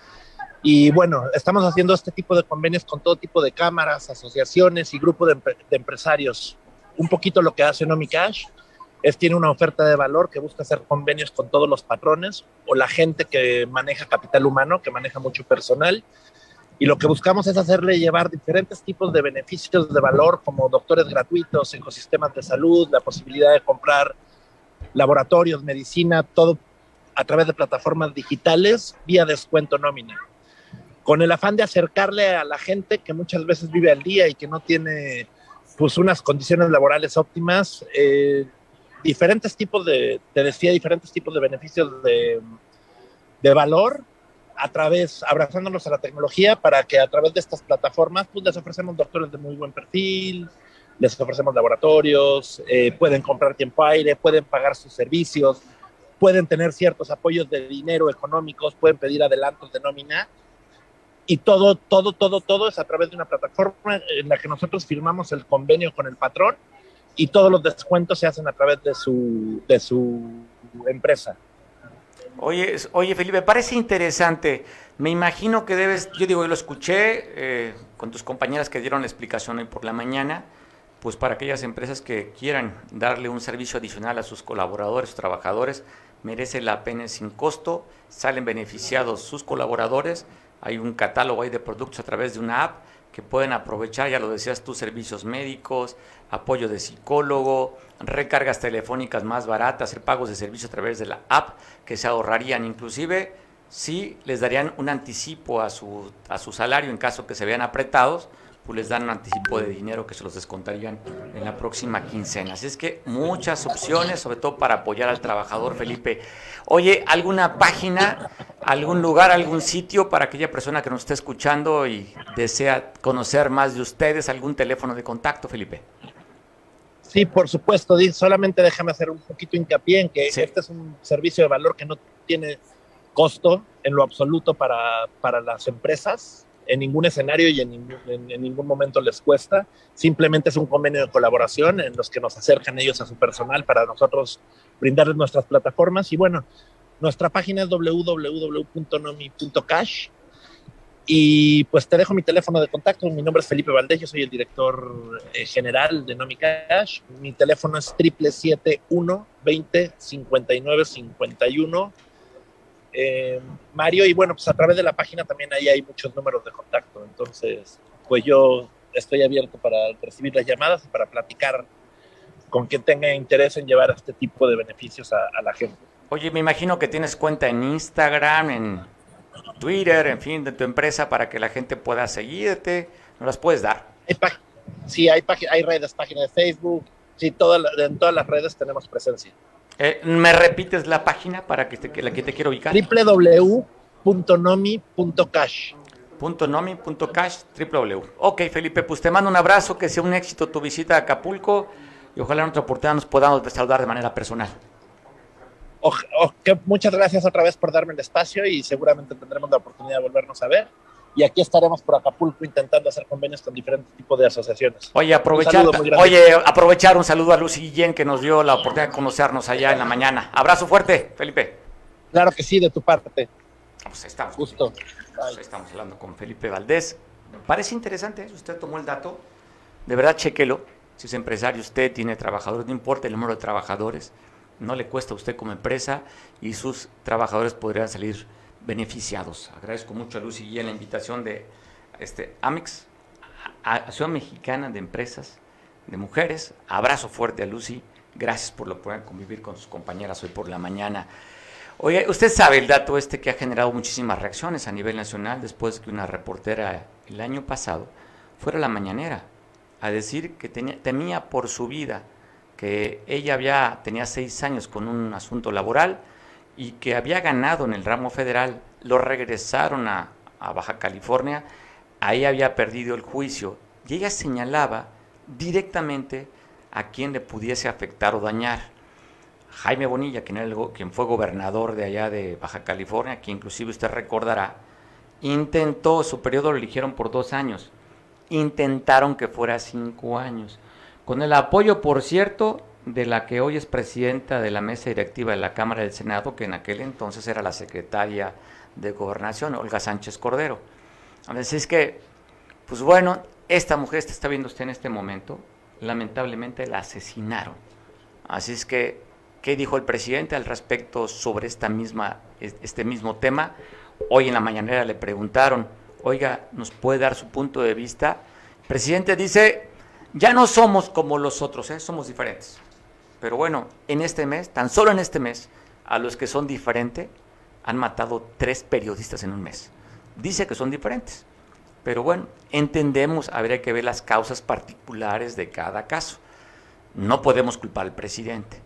Y bueno, estamos haciendo este tipo de convenios con todo tipo de cámaras, asociaciones y grupos de, empresarios un poquito lo que hace Cash es tiene una oferta de valor que busca hacer convenios con todos los patrones o la gente que maneja capital humano, que maneja mucho personal. Y lo que buscamos es hacerle llevar diferentes tipos de beneficios de valor, como doctores gratuitos, ecosistemas de salud, la posibilidad de comprar laboratorios, medicina, todo a través de plataformas digitales vía descuento nómina. Con el afán de acercarle a la gente que muchas veces vive al día y que no tiene pues unas condiciones laborales óptimas, eh, diferentes tipos de, te decía, diferentes tipos de beneficios de, de valor a través, abrazándonos a la tecnología para que a través de estas plataformas, pues les ofrecemos doctores de muy buen perfil, les ofrecemos laboratorios, eh, pueden comprar tiempo aire, pueden pagar sus servicios, pueden tener ciertos apoyos de dinero económicos, pueden pedir adelantos de nómina y todo, todo, todo, todo es a través de una plataforma en la que nosotros firmamos el convenio con el patrón y todos los descuentos se hacen a través de su, de su empresa. Oye, oye, Felipe, parece interesante. Me imagino que debes, yo digo, yo lo escuché eh, con tus compañeras que dieron la explicación hoy por la mañana, pues para aquellas empresas que quieran darle un servicio adicional a sus colaboradores, trabajadores, merece la pena sin costo, salen beneficiados sus colaboradores hay un catálogo ahí de productos a través de una app que pueden aprovechar, ya lo decías tú, servicios médicos, apoyo de psicólogo, recargas telefónicas más baratas, hacer pagos de servicio a través de la app que se ahorrarían inclusive si les darían un anticipo a su, a su salario en caso que se vean apretados, pues les dan un anticipo de dinero que se los descontarían en la próxima quincena. Así es que muchas opciones, sobre todo para apoyar al trabajador, Felipe. Oye, ¿alguna página, algún lugar, algún sitio para aquella persona que nos esté escuchando y desea conocer más de ustedes? ¿Algún teléfono de contacto, Felipe? Sí, por supuesto. Solamente déjame hacer un poquito hincapié en que este es un servicio de valor que no tiene costo en lo absoluto para, para las empresas en ningún escenario y en ningún, momento les cuesta. Simplemente es un convenio de colaboración en los que nos acercan ellos a su personal para nosotros brindarles nuestras plataformas. Y bueno, nuestra página es www.nomi.cash. Y pues te dejo mi teléfono de contacto. Mi nombre es Felipe Valdés, yo soy el director eh, general de Nomi Cash. Mi teléfono es 771 20 59 51 eh, Mario, y bueno, pues a través de la página también ahí hay muchos números de contacto, entonces pues yo estoy abierto para recibir las llamadas y para platicar con quien tenga interés en llevar este tipo de beneficios a, la gente. Oye, me imagino que tienes cuenta en Instagram, en Twitter, en fin, de tu empresa para que la gente pueda seguirte. ¿No las puedes dar? sí, hay, hay redes, página de Facebook, sí, todas en todas las redes tenemos presencia. Eh, ¿Me repites la página para que, te, la que te quiero ubicar? www.nomi.cash. .nomi.cash, www. Ok, Felipe, pues te mando un abrazo, que sea un éxito tu visita a Acapulco y ojalá en otra oportunidad nos podamos saludar de manera personal. Muchas gracias otra vez por darme el espacio y seguramente tendremos la oportunidad de volvernos a ver y aquí estaremos por Acapulco intentando hacer convenios con diferentes tipos de asociaciones. Oye, aprovechar, un oye, aprovechar un saludo a Lucy Guillén que nos dio la oportunidad de conocernos allá en la mañana. Abrazo fuerte, Felipe. Claro que sí, de tu parte. Pues estamos. Justo. Pues estamos hablando con Felipe Valdés. Parece interesante, ¿eh? usted tomó el dato. De verdad, chequelo. Si es empresario, usted tiene trabajadores, no importa el número de trabajadores, no le cuesta a usted como empresa y sus trabajadores podrían salir beneficiados. Agradezco mucho a Lucy y la invitación de este, Amex, Asociación Mexicana de Empresas de Mujeres. Abrazo fuerte a Lucy. Gracias por lo poder convivir con sus compañeras hoy por la mañana. Oye, usted sabe el dato este que ha generado muchísimas reacciones a nivel nacional después de que una reportera el año pasado fuera a la mañanera a decir que tenía, temía por su vida, que ella había, tenía seis años con un asunto laboral, y que había ganado en el ramo federal, lo regresaron a, Baja California, ahí había perdido el juicio. Y ella señalaba directamente a quien le pudiese afectar o dañar. Jaime Bonilla, quien, era quien fue gobernador de allá de Baja California, que inclusive usted recordará, intentó, su periodo lo eligieron por dos años, intentaron que fuera cinco años, con el apoyo, por cierto, de la que hoy es presidenta de la mesa directiva de la Cámara del Senado, que en aquel entonces era la secretaria de Gobernación, Olga Sánchez Cordero. Así es que, pues bueno, esta mujer está, viendo usted en este momento, lamentablemente la asesinaron. Así es que, ¿qué dijo el presidente al respecto sobre esta misma, este mismo tema? Hoy en la mañanera le preguntaron, oiga, ¿nos puede dar su punto de vista? El presidente dice, ya no somos como los otros, ¿eh? somos diferentes. Pero bueno, en este mes, tan solo en este mes, a los que son diferentes, han matado tres periodistas en un mes. Dice que son diferentes. Pero bueno, entendemos, habría que ver las causas particulares de cada caso. No podemos culpar al presidente.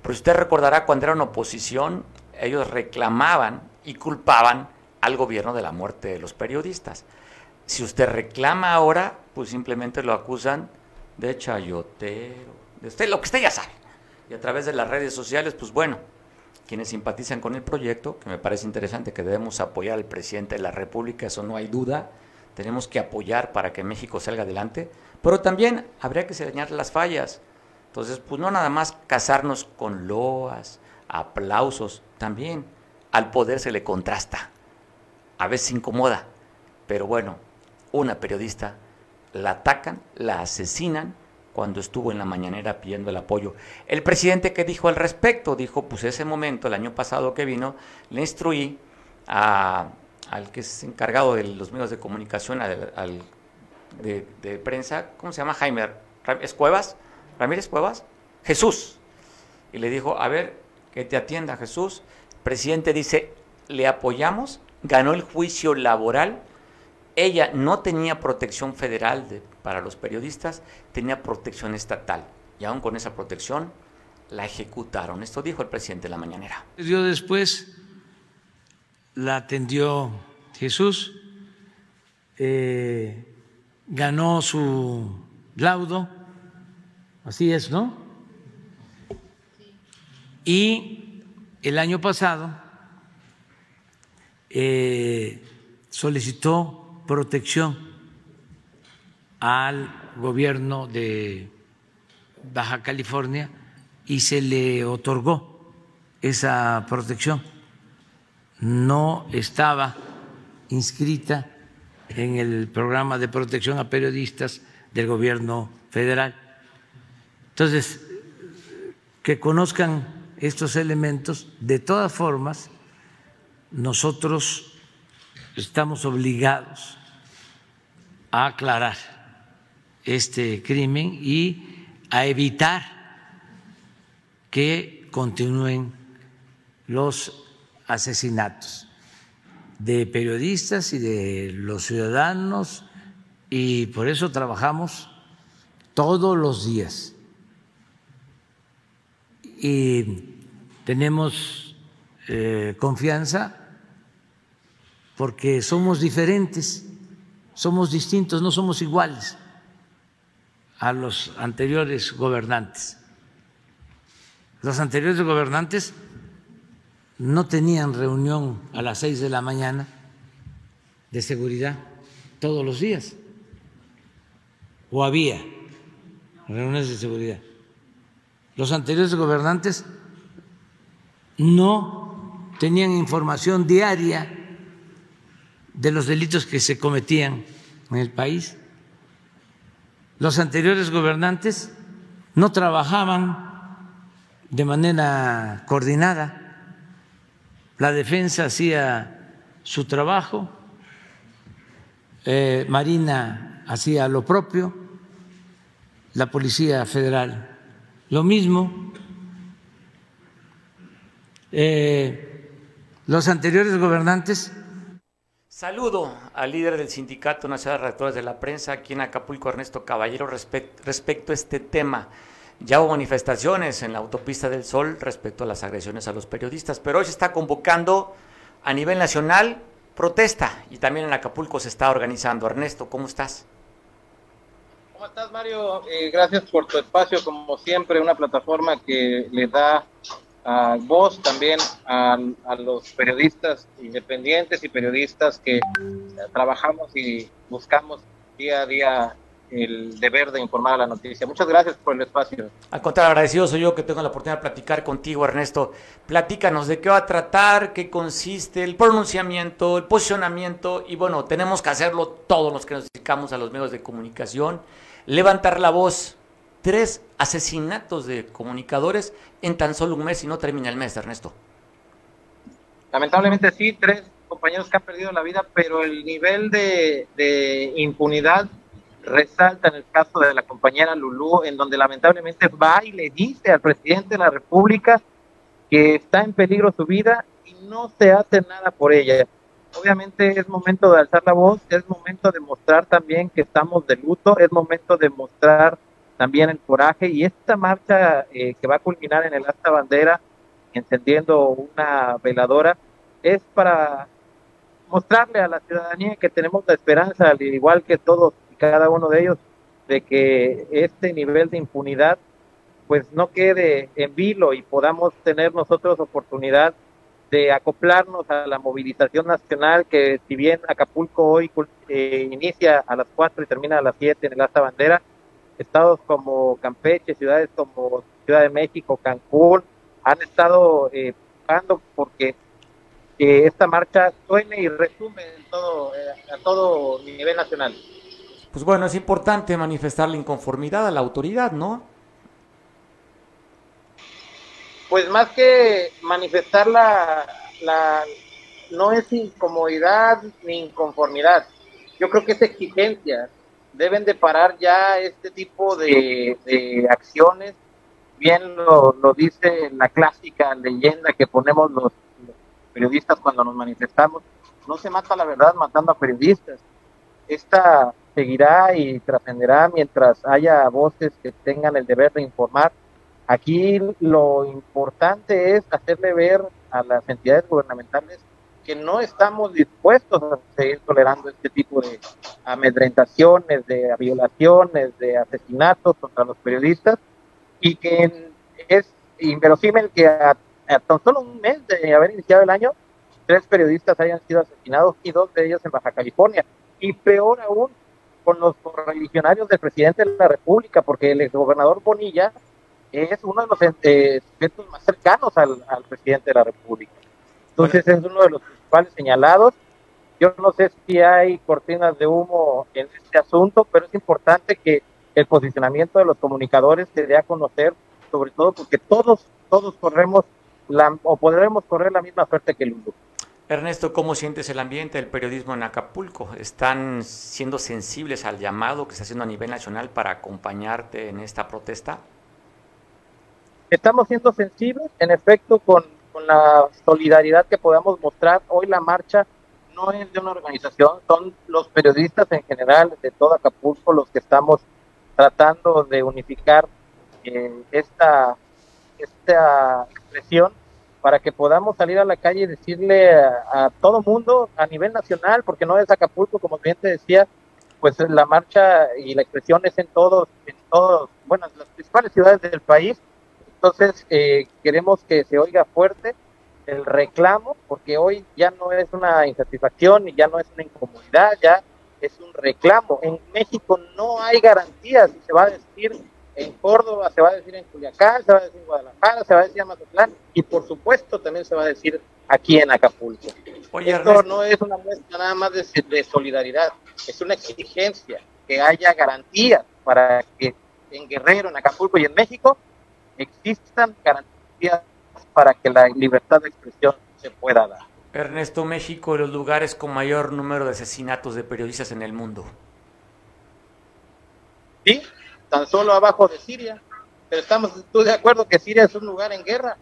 Pero usted recordará cuando eran oposición, ellos reclamaban y culpaban al gobierno de la muerte de los periodistas. Si usted reclama ahora, pues simplemente lo acusan de chayotero, de usted, lo que usted ya sabe. Y a través de las redes sociales, pues bueno, quienes simpatizan con el proyecto, que me parece interesante que debemos apoyar al presidente de la República, eso no hay duda, tenemos que apoyar para que México salga adelante, pero también habría que señalar las fallas. Entonces, pues no nada más casarnos con loas, aplausos, también al poder se le contrasta. A veces incomoda, pero bueno, una periodista la atacan, la asesinan cuando estuvo en la mañanera pidiendo el apoyo. El presidente que dijo al respecto, dijo, pues ese momento, el año pasado que vino, le instruí a al que es encargado de los medios de comunicación, al, de, prensa, ¿cómo se llama? Jaime ¿Es Cuevas? Ramírez Cuevas, Jesús. Y le dijo, a ver, que te atienda Jesús. El presidente dice, le apoyamos, ganó el juicio laboral. Ella no tenía protección federal para los periodistas, tenía protección estatal. Y aún con esa protección la ejecutaron. Esto dijo el presidente de la mañanera. Yo después la atendió Jesús, eh, ganó su laudo, así es, ¿no? Y el año pasado eh, solicitó protección al gobierno de Baja California y se le otorgó esa protección no estaba inscrita en el programa de protección a periodistas del gobierno federal. Entonces, que conozcan estos elementos, de todas formas, nosotros estamos obligados a aclarar este crimen y a evitar que continúen los asesinatos de periodistas y de los ciudadanos y por eso trabajamos todos los días. Y tenemos eh, confianza porque somos diferentes, somos distintos, no somos iguales a los anteriores gobernantes. Los anteriores gobernantes no tenían reunión a las seis de la mañana de seguridad todos los días. O había reuniones de seguridad. Los anteriores gobernantes no tenían información diaria de los delitos que se cometían en el país. Los anteriores gobernantes no trabajaban de manera coordinada la defensa hacía su trabajo, eh, Marina hacía lo propio, la Policía Federal lo mismo. Eh, los anteriores gobernantes. Saludo al líder del Sindicato Nacional de Redactores de la Prensa aquí en Acapulco, Ernesto Caballero, respecto a este tema. Ya hubo manifestaciones en la autopista del Sol respecto a las agresiones a los periodistas, pero hoy se está convocando a nivel nacional protesta y también en Acapulco se está organizando. Ernesto, ¿cómo estás? ¿Cómo estás, Mario? Eh, gracias por tu espacio, como siempre, una plataforma que le da a voz también a, a, los periodistas independientes y periodistas que trabajamos y buscamos día a día el deber de informar a la noticia. Muchas gracias por el espacio. Al contrario, agradecido soy yo que tengo la oportunidad de platicar contigo, Ernesto. Platícanos de qué va a tratar, qué consiste el pronunciamiento, el posicionamiento y bueno, tenemos que hacerlo todos los que nos dedicamos a los medios de comunicación, levantar la voz. Tres asesinatos de comunicadores en tan solo un mes y no termina el mes, Ernesto. Lamentablemente sí, tres compañeros que han perdido la vida, pero el nivel de, impunidad resalta en el caso de la compañera Lulú, en donde lamentablemente va y le dice al presidente de la República que está en peligro su vida y no se hace nada por ella. Obviamente es momento de alzar la voz, es momento de mostrar también que estamos de luto, es momento de mostrar también el coraje y esta marcha eh, que va a culminar en el asta bandera, encendiendo una veladora, es para mostrarle a la ciudadanía que tenemos la esperanza, al igual que todos cada uno de ellos de que este nivel de impunidad pues no quede en vilo y podamos tener nosotros oportunidad de acoplarnos a la movilización nacional que si bien Acapulco hoy eh, inicia a las 4 y termina a las 7 en el Asta Bandera, estados como Campeche, ciudades como Ciudad de México, Cancún, han estado eh, porque eh, esta marcha suene y resume en todo, eh, a todo nivel nacional pues bueno, es importante manifestar la inconformidad a la autoridad, ¿no? Pues más que manifestar la, no es incomodidad ni inconformidad, yo creo que es exigencia. Deben de parar ya este tipo de, acciones. Bien lo, lo, dice la clásica leyenda que ponemos los periodistas cuando nos manifestamos. No se mata la verdad matando a periodistas. Esta seguirá y trascenderá mientras haya voces que tengan el deber de informar. Aquí lo importante es hacerle ver a las entidades gubernamentales que no estamos dispuestos a seguir tolerando este tipo de amedrentaciones, de violaciones, de asesinatos contra los periodistas y que es inverosímil que a, tan solo un mes de haber iniciado el año, tres periodistas hayan sido asesinados y dos de ellos en Baja California. Y peor aún, con los correligionarios del presidente de la República, porque el gobernador Bonilla es uno de los eh, más cercanos al, presidente de la República. Entonces es uno de los principales señalados. Yo no sé si hay cortinas de humo en este asunto, pero es importante que el posicionamiento de los comunicadores se dé a conocer, sobre todo porque todos, todos corremos la, o podremos correr la misma suerte que el mundo. Ernesto, ¿cómo sientes el ambiente del periodismo en Acapulco? ¿Están siendo sensibles al llamado que está haciendo a nivel nacional para acompañarte en esta protesta? Estamos siendo sensibles, en efecto, con, la solidaridad que podamos mostrar. Hoy la marcha no es de una organización, son los periodistas en general de todo Acapulco los que estamos tratando de unificar eh, esta, esta expresión para que podamos salir a la calle y decirle a, todo mundo a nivel nacional, porque no es Acapulco, como bien te decía, pues la marcha y la expresión es en todos, en todos, bueno, en las principales ciudades del país. Entonces, eh, queremos que se oiga fuerte el reclamo, porque hoy ya no es una insatisfacción y ya no es una incomodidad, ya es un reclamo. En México no hay garantías, se va a decir en Córdoba, se va a decir en Culiacán, se va a decir en Guadalajara, se va a decir en Mazatlán y por supuesto también se va a decir aquí en Acapulco. Esto no es una muestra nada más de, solidaridad, es una exigencia que haya garantías para que en Guerrero, en Acapulco y en México existan garantías para que la libertad de expresión se pueda dar. Ernesto, México, los lugares con mayor número de asesinatos de periodistas en el mundo. Sí, tan solo abajo de Siria. Pero estamos tú de acuerdo que Siria es un lugar en guerra.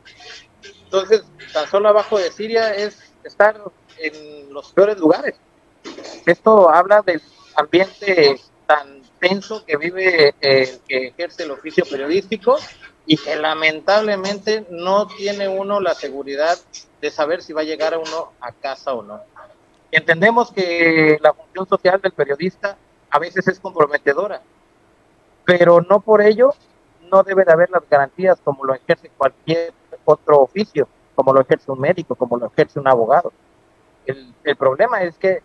Entonces, tan solo abajo de Siria es estar en los peores lugares. Esto habla del ambiente tan tenso que vive el que ejerce el oficio periodístico y que lamentablemente no tiene uno la seguridad de saber si va a llegar a uno a casa o no. Entendemos que la función social del periodista a veces es comprometedora, pero no por ello no debe de haber las garantías como lo ejerce cualquier otro oficio, como lo ejerce un médico, como lo ejerce un abogado. El, el problema es que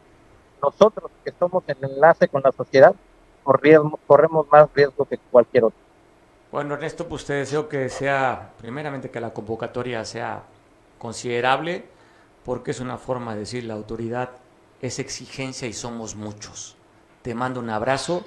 nosotros que somos el enlace con la sociedad corremos, corremos más riesgo que cualquier otro. Bueno, Ernesto, pues te deseo que sea, primeramente, que la convocatoria sea considerable, porque es una forma de decir la autoridad es exigencia y somos muchos. Te mando un abrazo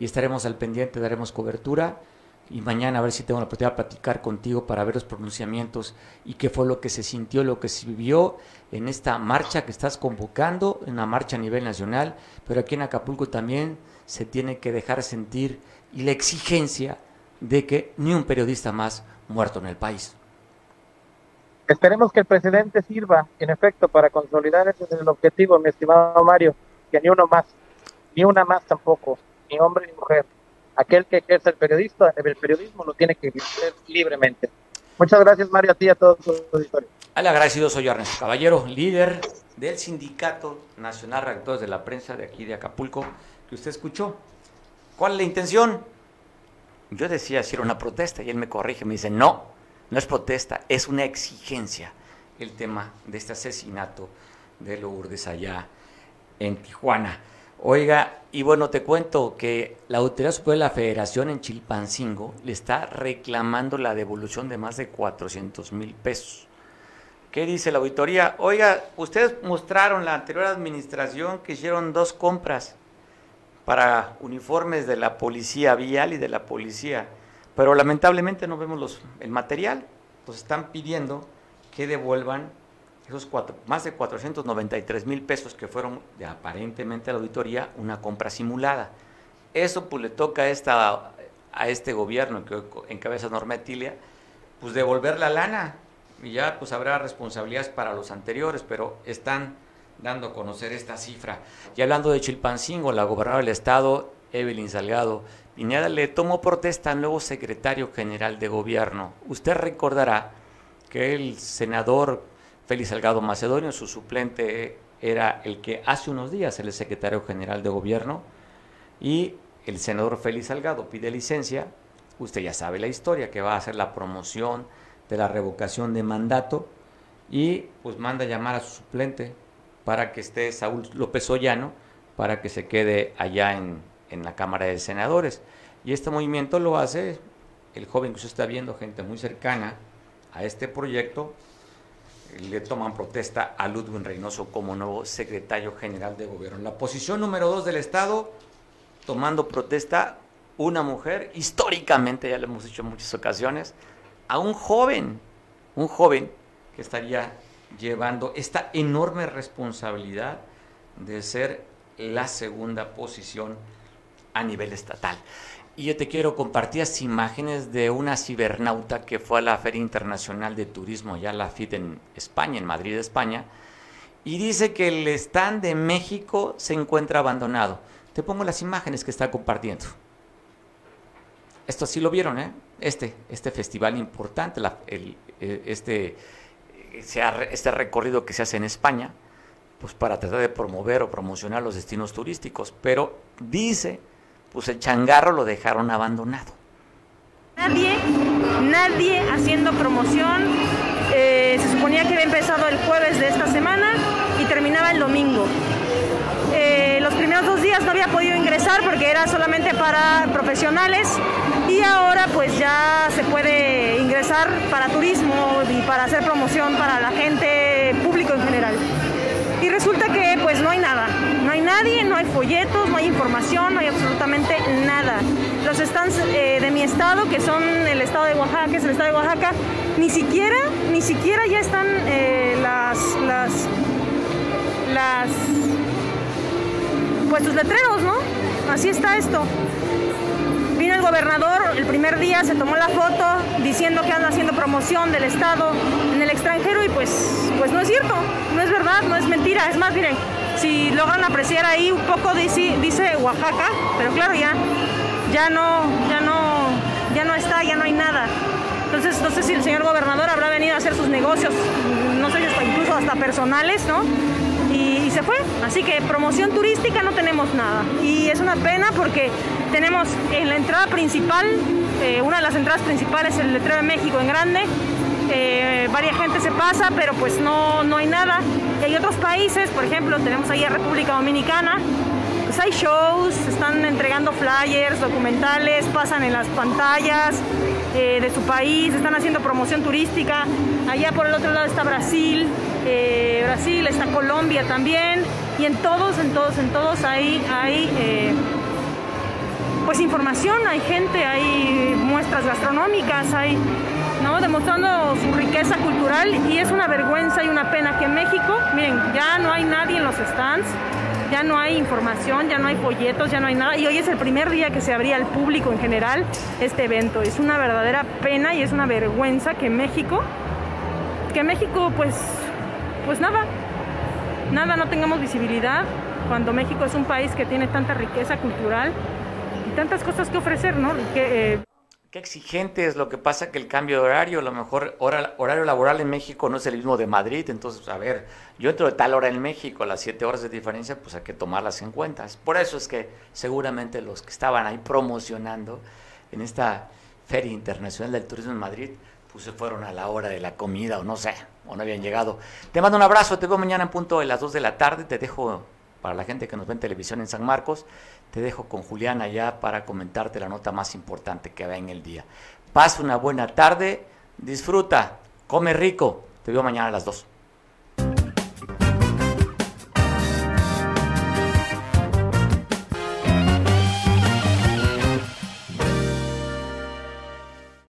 y estaremos al pendiente, daremos cobertura y mañana a ver si tengo la oportunidad de platicar contigo para ver los pronunciamientos y qué fue lo que se sintió, lo que se vivió en esta marcha que estás convocando, en una marcha a nivel nacional, pero aquí en Acapulco también se tiene que dejar sentir y la exigencia de que ni un periodista más muerto en el país. Esperemos que el presidente sirva, en efecto, para consolidar ese es el objetivo, mi estimado Mario, que ni uno más, ni una más tampoco, ni hombre ni mujer. Aquel que ejerce el periodista, el periodismo lo tiene que ejercer libremente. Muchas gracias, Mario, a ti y a todos los auditores. Al agradecido soy Ernesto Caballero, líder del Sindicato Nacional de Redactores de la Prensa de aquí de Acapulco, que usted escuchó. ¿Cuál es la intención? Yo decía si era una protesta y él me corrige, me dice, no, no es protesta, es una exigencia el tema de este asesinato de Lourdes allá en Tijuana. Oiga, y bueno, te cuento que la Autoridad Superior de la Federación en Chilpancingo le está reclamando la devolución de más de 400 mil pesos. ¿Qué dice la auditoría? Oiga, ustedes mostraron la anterior administración que hicieron dos compras para uniformes de la policía vial y de la policía, pero lamentablemente no vemos los, el material. Pues están pidiendo que devuelvan esos más de 493 mil pesos que fueron de aparentemente a la auditoría una compra simulada. Eso pues le toca a este gobierno que encabeza Norma Etilia, pues devolver la lana y ya pues habrá responsabilidades para los anteriores, pero están dando a conocer esta cifra. Y hablando de Chilpancingo, la gobernadora del estado, Evelyn Salgado Pineda, le tomó protesta al nuevo secretario general de gobierno. Usted recordará que el senador Félix Salgado Macedonio, su suplente era el que hace unos días era el secretario general de gobierno, y el senador Félix Salgado pide licencia, usted ya sabe la historia, que va a hacer la promoción de la revocación de mandato, y pues manda llamar a su suplente, para que esté Saúl López Ollano, para que se quede allá en, en la Cámara de Senadores. Y este movimiento lo hace el joven que usted está viendo, gente muy cercana a este proyecto, le toman protesta a Ludwig Reynoso como nuevo secretario general de gobierno. La posición número dos del Estado, tomando protesta, una mujer, históricamente, ya lo hemos dicho en muchas ocasiones, a un joven, un joven que estaría llevando esta enorme responsabilidad de ser la segunda posición a nivel estatal. Y yo te quiero compartir las imágenes de una cibernauta que fue a la Feria Internacional de Turismo, ya la FIT en España, en Madrid, España, y dice que el stand de México se encuentra abandonado. Te pongo las imágenes que está compartiendo. Esto sí lo vieron, ¿eh? Este, este festival importante, eh, este este recorrido que se hace en España, pues para tratar de promover o promocionar los destinos turísticos, pero dice, pues el changarro lo dejaron abandonado. Nadie, nadie haciendo promoción. Eh, se suponía que había empezado el jueves de esta semana y terminaba el domingo. Primeros dos días no había podido ingresar porque era solamente para profesionales y ahora pues ya se puede ingresar para turismo y para hacer promoción para la gente, público en general. Y resulta que pues no hay nada, no hay nadie, no hay folletos, no hay información, no hay absolutamente nada. Los stands eh, de mi estado, que son el estado de Oaxaca, que es el estado de Oaxaca, ni siquiera, ni siquiera ya están eh, las, las, las pues sus letreros, ¿no? Así está esto. Vino el gobernador el primer día, se tomó la foto diciendo que anda haciendo promoción del Estado en el extranjero y pues, pues no es cierto, no es verdad, no es mentira. Es más, miren, si logran apreciar ahí un poco dice, dice Oaxaca, pero claro, ya, ya no, ya no, ya no está, ya no hay nada. Entonces, no sé si el señor gobernador habrá venido a hacer sus negocios, no sé, incluso hasta personales, ¿no? Y, se fue. Así que promoción turística no tenemos nada. Y es una pena porque Tenemos en la entrada principal, eh, una de las entradas principales, el letrero de México en grande. Eh, varias gente se pasa, pero pues no, no hay nada. Y hay otros países, por ejemplo, tenemos ahí a República Dominicana, pues hay shows, están entregando flyers, documentales, pasan en las pantallas eh, de su país, están haciendo promoción turística. Allá por el otro lado está Brasil, eh, Brasil, está Colombia también, y en todos, en todos, en todos hay, hay eh, pues información, hay gente, hay muestras gastronómicas, hay ¿no? demostrando su riqueza cultural y es una vergüenza y una pena que en México, miren, ya no hay nadie en los stands, ya no hay información, ya no hay folletos, ya no hay nada. Y hoy es el primer día que se abría al público en general este evento. Es una verdadera pena y es una vergüenza que México, que México pues, pues nada, nada, no tengamos visibilidad cuando México es un país que tiene tanta riqueza cultural y tantas cosas que ofrecer, ¿no? Que, eh, Qué exigente es lo que pasa que el cambio de horario, a lo mejor horario laboral en México no es el mismo de Madrid, entonces, a ver, yo entro de tal hora en México, a las 7 horas de diferencia, pues hay que tomarlas en cuenta. Por eso es que seguramente los que estaban ahí promocionando en esta Feria Internacional del Turismo en Madrid, pues se fueron a la hora de la comida o no sé, o no habían llegado. Te mando un abrazo, te veo mañana en punto de las 2 de la tarde, te dejo para la gente que nos ve en televisión en San Marcos, te dejo con Julián allá para comentarte la nota más importante que va en el día. Pasa una buena tarde, disfruta, come rico, te veo mañana a las 2.